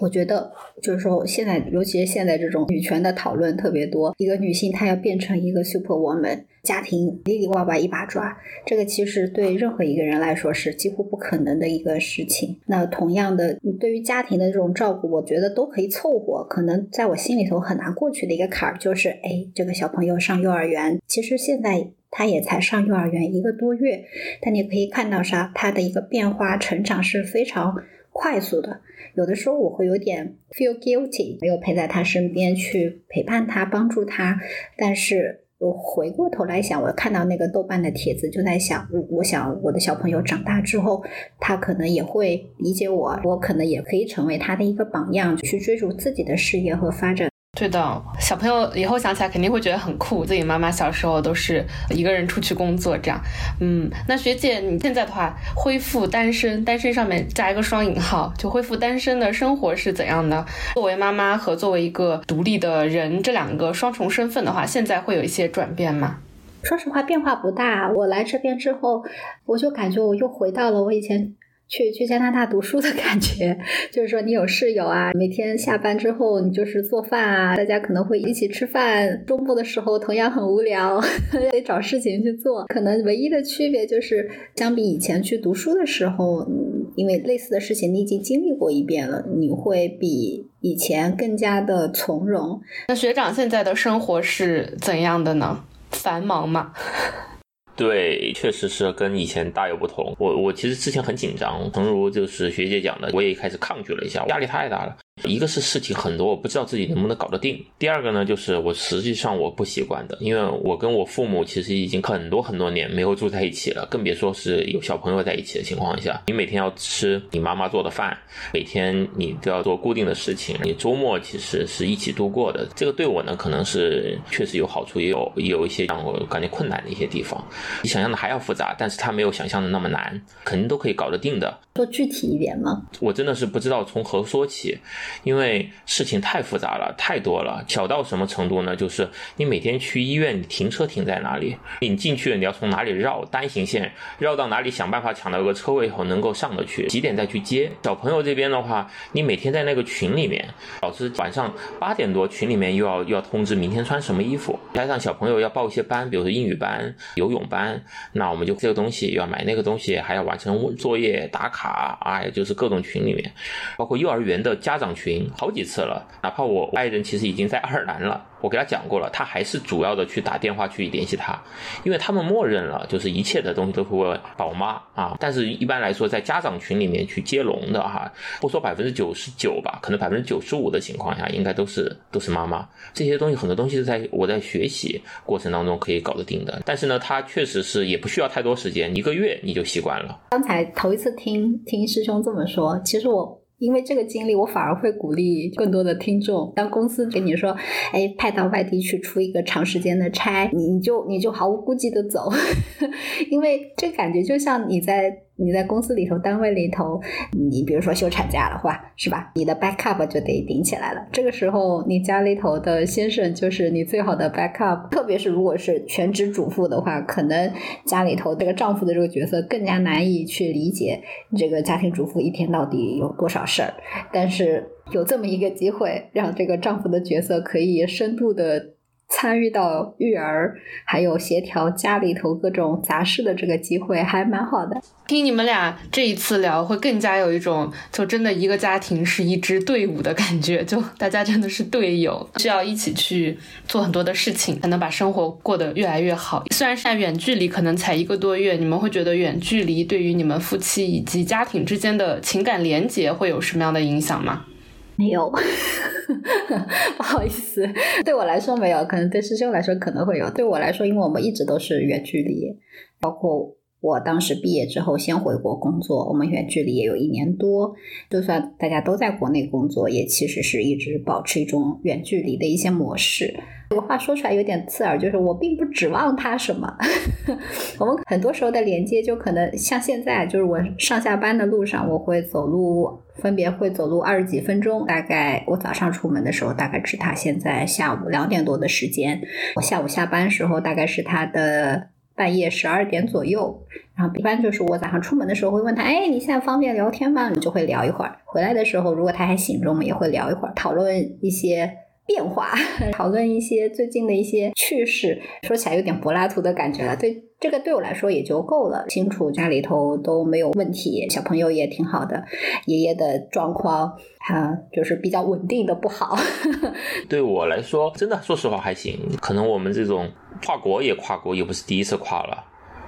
我觉得，就是说，现在尤其是现在这种女权的讨论特别多，一个女性她要变成一个 super woman，家庭里里外外一把抓，这个其实对任何一个人来说是几乎不可能的一个事情。那同样的，对于家庭的这种照顾，我觉得都可以凑合。可能在我心里头很难过去的一个坎儿，就是，哎，这个小朋友上幼儿园，其实现在他也才上幼儿园一个多月，但你可以看到啥，他的一个变化成长是非常。快速的，有的时候我会有点 feel guilty，没有陪在他身边去陪伴他、帮助他。但是我回过头来想，我看到那个豆瓣的帖子，就在想，我想我的小朋友长大之后，他可能也会理解我，我可能也可以成为他的一个榜样，去追逐自己的事业和发展。对的，小朋友以后想起来肯定会觉得很酷，自己妈妈小时候都是一个人出去工作这样。嗯，那学姐你现在的话，恢复单身，单身上面加一个双引号，就恢复单身的生活是怎样的？作为妈妈和作为一个独立的人，这两个双重身份的话，现在会有一些转变吗？说实话，变化不大。我来这边之后，我就感觉我又回到了我以前。去去加拿大读书的感觉，就是说你有室友啊，每天下班之后你就是做饭啊，大家可能会一起吃饭。周末的时候同样很无聊，得找事情去做。可能唯一的区别就是，相比以前去读书的时候，因为类似的事情你已经经历过一遍了，你会比以前更加的从容。那学长现在的生活是怎样的呢？繁忙吗？对，确实是跟以前大有不同。我我其实之前很紧张，诚如就是学姐讲的，我也开始抗拒了一下，压力太大了。一个是事情很多，我不知道自己能不能搞得定。第二个呢，就是我实际上我不习惯的，因为我跟我父母其实已经很多很多年没有住在一起了，更别说是有小朋友在一起的情况下。你每天要吃你妈妈做的饭，每天你都要做固定的事情，你周末其实是一起度过的。这个对我呢，可能是确实有好处，也有有一些让我感觉困难的一些地方。比想象的还要复杂，但是它没有想象的那么难，肯定都可以搞得定的。说具体一点吗？我真的是不知道从何说起。因为事情太复杂了，太多了，小到什么程度呢？就是你每天去医院，停车停在哪里？你进去了，你要从哪里绕单行线绕到哪里？想办法抢到个车位以后能够上得去。几点再去接小朋友？这边的话，你每天在那个群里面，老师晚上八点多群里面又要又要通知明天穿什么衣服，加上小朋友要报一些班，比如说英语班、游泳班，那我们就这个东西要买那个东西，还要完成作业打卡，哎，就是各种群里面，包括幼儿园的家长群。好几次了，哪怕我爱人其实已经在爱尔兰了，我给他讲过了，他还是主要的去打电话去联系他，因为他们默认了，就是一切的东西都会问宝妈啊。但是一般来说，在家长群里面去接龙的哈，不说百分之九十九吧，可能百分之九十五的情况下，应该都是都是妈妈。这些东西很多东西是在我在学习过程当中可以搞得定的，但是呢，他确实是也不需要太多时间，一个月你就习惯了。刚才头一次听听师兄这么说，其实我。因为这个经历，我反而会鼓励更多的听众。当公司跟你说，哎，派到外地去出一个长时间的差，你你就你就毫无顾忌的走，因为这感觉就像你在。你在公司里头、单位里头，你比如说休产假的话，是吧？你的 backup 就得顶起来了。这个时候，你家里头的先生就是你最好的 backup。特别是如果是全职主妇的话，可能家里头这个丈夫的这个角色更加难以去理解这个家庭主妇一天到底有多少事儿。但是有这么一个机会，让这个丈夫的角色可以深度的。参与到育儿，还有协调家里头各种杂事的这个机会，还蛮好的。听你们俩这一次聊，会更加有一种就真的一个家庭是一支队伍的感觉，就大家真的是队友，需要一起去做很多的事情，才能把生活过得越来越好。虽然是在远距离，可能才一个多月，你们会觉得远距离对于你们夫妻以及家庭之间的情感连结会有什么样的影响吗？没有，不好意思，对我来说没有，可能对师兄来说可能会有。对我来说，因为我们一直都是远距离，包括我当时毕业之后先回国工作，我们远距离也有一年多。就算大家都在国内工作，也其实是一直保持一种远距离的一些模式。这个话说出来有点刺耳，就是我并不指望他什么。我们很多时候的连接，就可能像现在，就是我上下班的路上，我会走路，分别会走路二十几分钟。大概我早上出门的时候，大概是他现在下午两点多的时间；我下午下班时候，大概是他的半夜十二点左右。然后一般就是我早上出门的时候会问他：“哎，你现在方便聊天吗？”你就会聊一会儿。回来的时候，如果他还醒着，我们也会聊一会儿，讨论一些。变化，讨论一些最近的一些趣事，说起来有点柏拉图的感觉了。对这个对我来说也就够了，清楚家里头都没有问题，小朋友也挺好的，爷爷的状况啊就是比较稳定的不好。对我来说，真的说实话还行。可能我们这种跨国也跨国，也不是第一次跨了，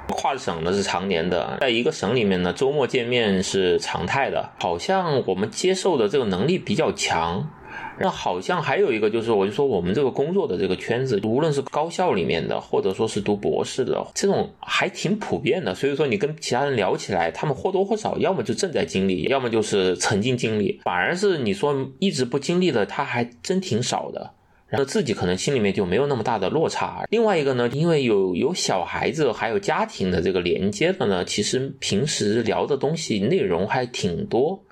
跨省呢是常年的，在一个省里面呢，周末见面是常态的。好像我们接受的这个能力比较强。那好像还有一个就是，我就说我们这个工作的这个圈子，无论是高校里面的，或者说是读博士的，这种还挺普遍的。所以说你跟其他人聊起来，他们或多或少要么就正在经历，要么就是曾经经历。反而是你说一直不经历的，他还真挺少的。然后自己可能心里面就没有那么大的落差。另外一个呢，因为有有小孩子还有家庭的这个连接的呢，其实平时聊的东西内容还挺多。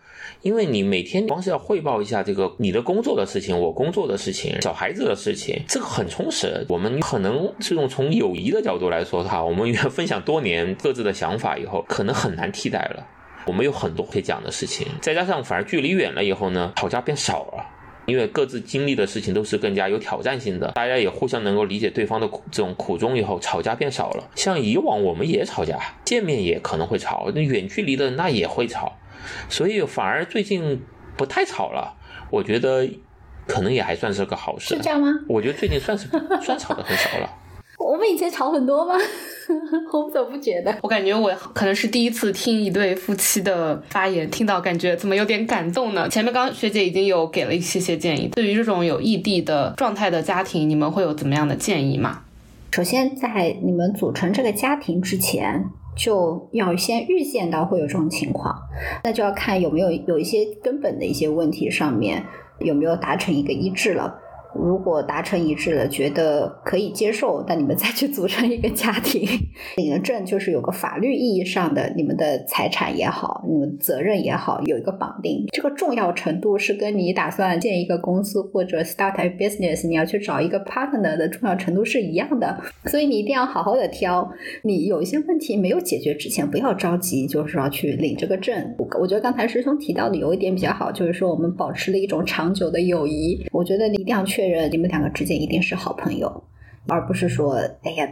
因为你每天光是要汇报一下这个你的工作的事情，我工作的事情，小孩子的事情，这个很充实。我们可能这种从友谊的角度来说哈，我们 分享多年各自的想法以后，可能很难替代了。我们有很多可以讲的事情，再加上反而距离远了以后呢，吵架变少了，因为各自经历的事情都是更加有挑战性的，大家也互相能够理解对方的这种苦衷以后，吵架变少了。像以往我们也吵架，见面也可能会吵，那远距离的那也会吵。所以反而最近不太吵了，我觉得可能也还算是个好事。是这样吗？我觉得最近算是 算吵的很少了。我们以前吵很多吗？我怎么不觉得？我感觉我可能是第一次听一对夫妻的发言，听到感觉怎么有点感动呢？前面刚学姐已经有给了一些些建议，对于这种有异地的状态的家庭，你们会有怎么样的建议吗？首先，在你们组成这个家庭之前。就要先预见到会有这种情况，那就要看有没有有一些根本的一些问题上面有没有达成一个一致了。如果达成一致了，觉得可以接受，那你们再去组成一个家庭，领了证就是有个法律意义上的你们的财产也好，你们责任也好，有一个绑定。这个重要程度是跟你打算建一个公司或者 start a business，你要去找一个 partner 的重要程度是一样的。所以你一定要好好的挑。你有一些问题没有解决之前，不要着急，就是要去领这个证。我觉得刚才师兄提到的有一点比较好，就是说我们保持了一种长久的友谊。我觉得你一定要去。确认你们两个之间一定是好朋友，而不是说，哎呀，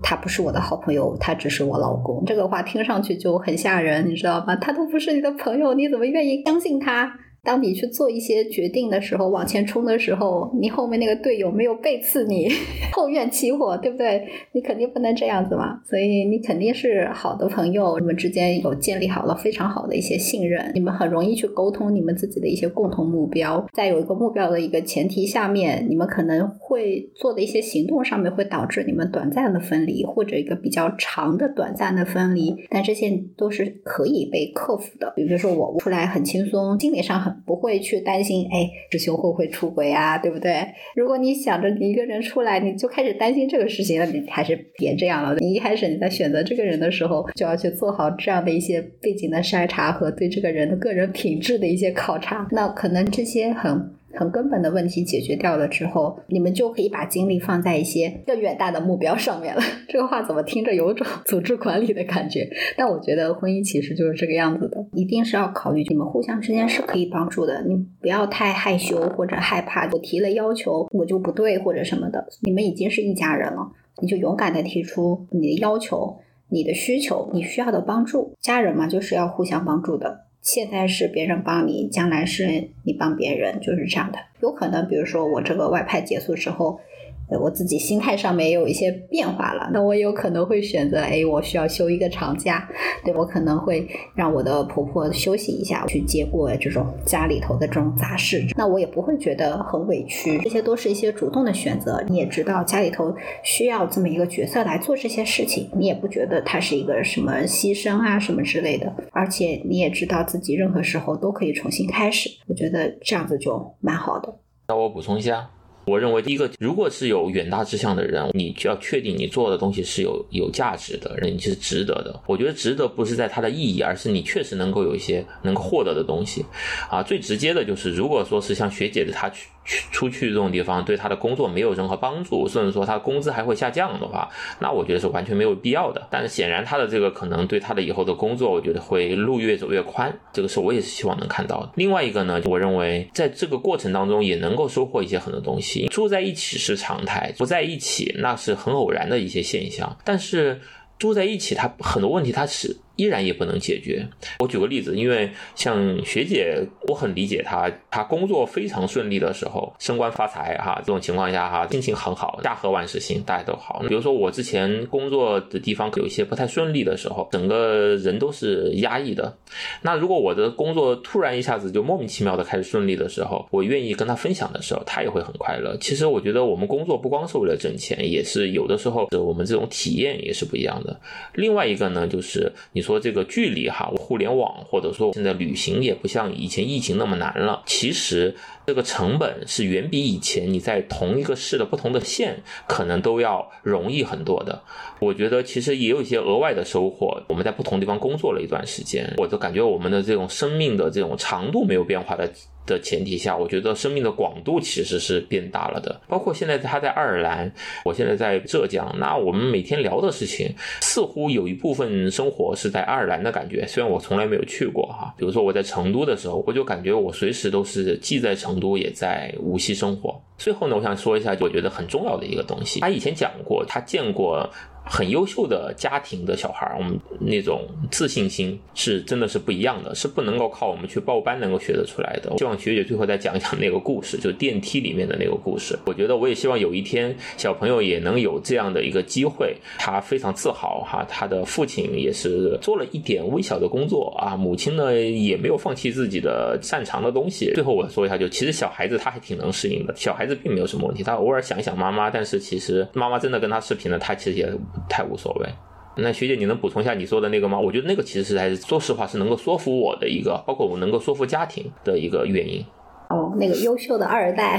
他不是我的好朋友，他只是我老公。这个话听上去就很吓人，你知道吗？他都不是你的朋友，你怎么愿意相信他？当你去做一些决定的时候，往前冲的时候，你后面那个队友没有背刺你，后院起火，对不对？你肯定不能这样子嘛。所以你肯定是好的朋友，你们之间有建立好了非常好的一些信任，你们很容易去沟通你们自己的一些共同目标。在有一个目标的一个前提下面，你们可能会做的一些行动上面会导致你们短暂的分离，或者一个比较长的短暂的分离。但这些都是可以被克服的。比如说我出来很轻松，心理上很。不会去担心，哎，师兄会不会出轨啊？对不对？如果你想着你一个人出来，你就开始担心这个事情，了你还是别这样了。你一开始你在选择这个人的时候，就要去做好这样的一些背景的筛查和对这个人的个人品质的一些考察。那可能这些很。很根本的问题解决掉了之后，你们就可以把精力放在一些更远大的目标上面了。这个话怎么听着有种 组织管理的感觉？但我觉得婚姻其实就是这个样子的，一定是要考虑你们互相之间是可以帮助的。你不要太害羞或者害怕，我提了要求我就不对或者什么的。你们已经是一家人了，你就勇敢的提出你的要求、你的需求、你需要的帮助。家人嘛，就是要互相帮助的。现在是别人帮你，将来是你帮别人，就是这样的。有可能，比如说我这个外派结束之后。我自己心态上面也有一些变化了，那我有可能会选择，哎，我需要休一个长假，对我可能会让我的婆婆休息一下，去接过这种家里头的这种杂事，那我也不会觉得很委屈，这些都是一些主动的选择。你也知道家里头需要这么一个角色来做这些事情，你也不觉得它是一个什么牺牲啊什么之类的，而且你也知道自己任何时候都可以重新开始，我觉得这样子就蛮好的。那我补充一下。我认为，第一个，如果是有远大志向的人，你就要确定你做的东西是有有价值的，你是值得的。我觉得值得不是在它的意义，而是你确实能够有一些能够获得的东西。啊，最直接的就是，如果说是像学姐的她去。去出去这种地方对他的工作没有任何帮助，甚至说他工资还会下降的话，那我觉得是完全没有必要的。但是显然他的这个可能对他的以后的工作，我觉得会路越走越宽，这个是我也是希望能看到的。另外一个呢，我认为在这个过程当中也能够收获一些很多东西。住在一起是常态，不在一起那是很偶然的一些现象。但是住在一起，它很多问题它是。依然也不能解决。我举个例子，因为像学姐，我很理解她，她工作非常顺利的时候，升官发财哈，这种情况下哈，心情很好，家和万事兴，大家都好。比如说我之前工作的地方有一些不太顺利的时候，整个人都是压抑的。那如果我的工作突然一下子就莫名其妙的开始顺利的时候，我愿意跟她分享的时候，她也会很快乐。其实我觉得我们工作不光是为了挣钱，也是有的时候我们这种体验也是不一样的。另外一个呢，就是你。说这个距离哈，互联网或者说现在旅行也不像以前疫情那么难了。其实这个成本是远比以前你在同一个市的不同的县可能都要容易很多的。我觉得其实也有一些额外的收获。我们在不同地方工作了一段时间，我就感觉我们的这种生命的这种长度没有变化的。的前提下，我觉得生命的广度其实是变大了的。包括现在他在爱尔兰，我现在在浙江，那我们每天聊的事情，似乎有一部分生活是在爱尔兰的感觉。虽然我从来没有去过哈，比如说我在成都的时候，我就感觉我随时都是既在成都也在无锡生活。最后呢，我想说一下，我觉得很重要的一个东西，他以前讲过，他见过。很优秀的家庭的小孩，我们那种自信心是真的是不一样的，是不能够靠我们去报班能够学得出来的。希望学姐最后再讲一讲那个故事，就电梯里面的那个故事。我觉得我也希望有一天小朋友也能有这样的一个机会，他非常自豪哈，他的父亲也是做了一点微小的工作啊，母亲呢也没有放弃自己的擅长的东西。最后我说一下，就其实小孩子他还挺能适应的，小孩子并没有什么问题，他偶尔想一想妈妈，但是其实妈妈真的跟他视频了，他其实也。太无所谓。那学姐，你能补充一下你说的那个吗？我觉得那个其实是还是说实话是能够说服我的一个，包括我能够说服家庭的一个原因。哦，那个优秀的二代，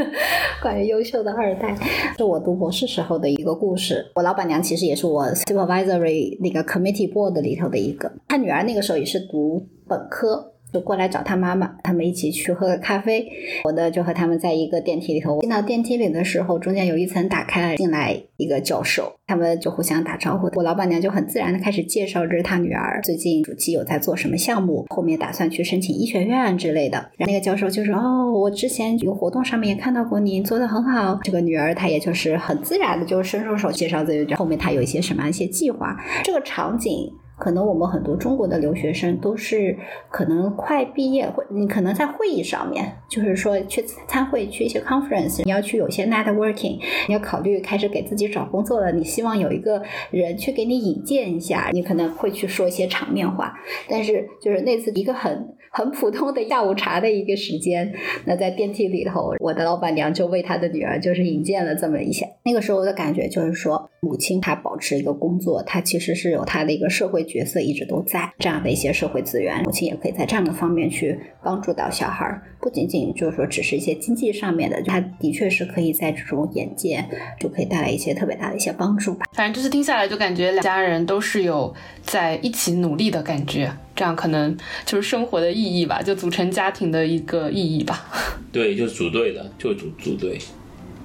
关于优秀的二代，是我读博士时候的一个故事。我老板娘其实也是我 supervisory 那个 committee board 里头的一个，她女儿那个时候也是读本科。就过来找他妈妈，他们一起去喝个咖啡。我呢就和他们在一个电梯里头。进到电梯里的时候，中间有一层打开，进来一个教授，他们就互相打招呼。我老板娘就很自然的开始介绍，这是他女儿最近暑期有在做什么项目，后面打算去申请医学院之类的。然后那个教授就说：“哦，我之前有活动上面也看到过你做的很好。”这个女儿她也就是很自然的就伸出手介绍自己，后面她有一些什么样一些计划。这个场景。可能我们很多中国的留学生都是可能快毕业，或你可能在会议上面，就是说去参会、去一些 conference，你要去有些 networking，你要考虑开始给自己找工作了，你希望有一个人去给你引荐一下，你可能会去说一些场面话。但是就是那次一个很很普通的下午茶的一个时间，那在电梯里头，我的老板娘就为她的女儿就是引荐了这么一下。那个时候的感觉就是说，母亲她保持一个工作，她其实是有她的一个社会。角色一直都在这样的一些社会资源，母亲也可以在这样的方面去帮助到小孩儿，不仅仅就是说只是一些经济上面的，他的确是可以在这种眼界就可以带来一些特别大的一些帮助吧。反正就是听下来就感觉两家人都是有在一起努力的感觉，这样可能就是生活的意义吧，就组成家庭的一个意义吧。对，就是组队的，就组组队。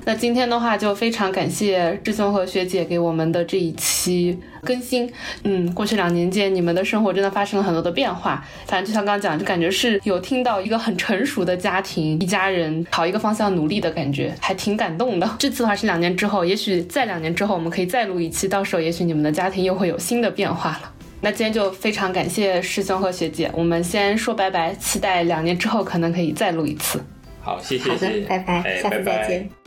那今天的话，就非常感谢师兄和学姐给我们的这一期更新。嗯，过去两年间，你们的生活真的发生了很多的变化。反正就像刚刚讲，就感觉是有听到一个很成熟的家庭，一家人朝一个方向努力的感觉，还挺感动的。这次的话是两年之后，也许再两年之后，我们可以再录一期，到时候也许你们的家庭又会有新的变化了。那今天就非常感谢师兄和学姐，我们先说拜拜，期待两年之后可能可以再录一次。好，谢谢，好的，拜拜，哎下次再拜拜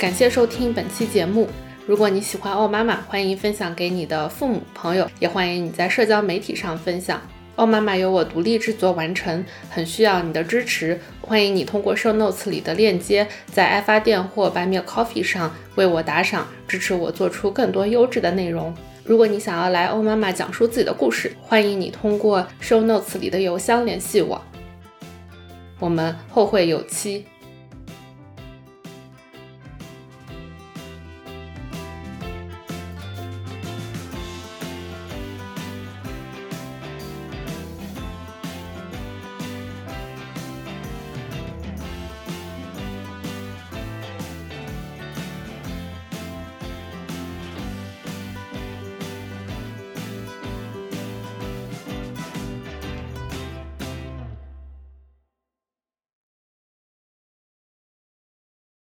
感谢收听本期节目。如果你喜欢奥妈妈，欢迎分享给你的父母、朋友，也欢迎你在社交媒体上分享。奥妈妈由我独立制作完成，很需要你的支持。欢迎你通过 show notes 里的链接，在爱发电或 Buy Me a Coffee 上为我打赏，支持我做出更多优质的内容。如果你想要来欧妈妈讲述自己的故事，欢迎你通过 show notes 里的邮箱联系我。我们后会有期。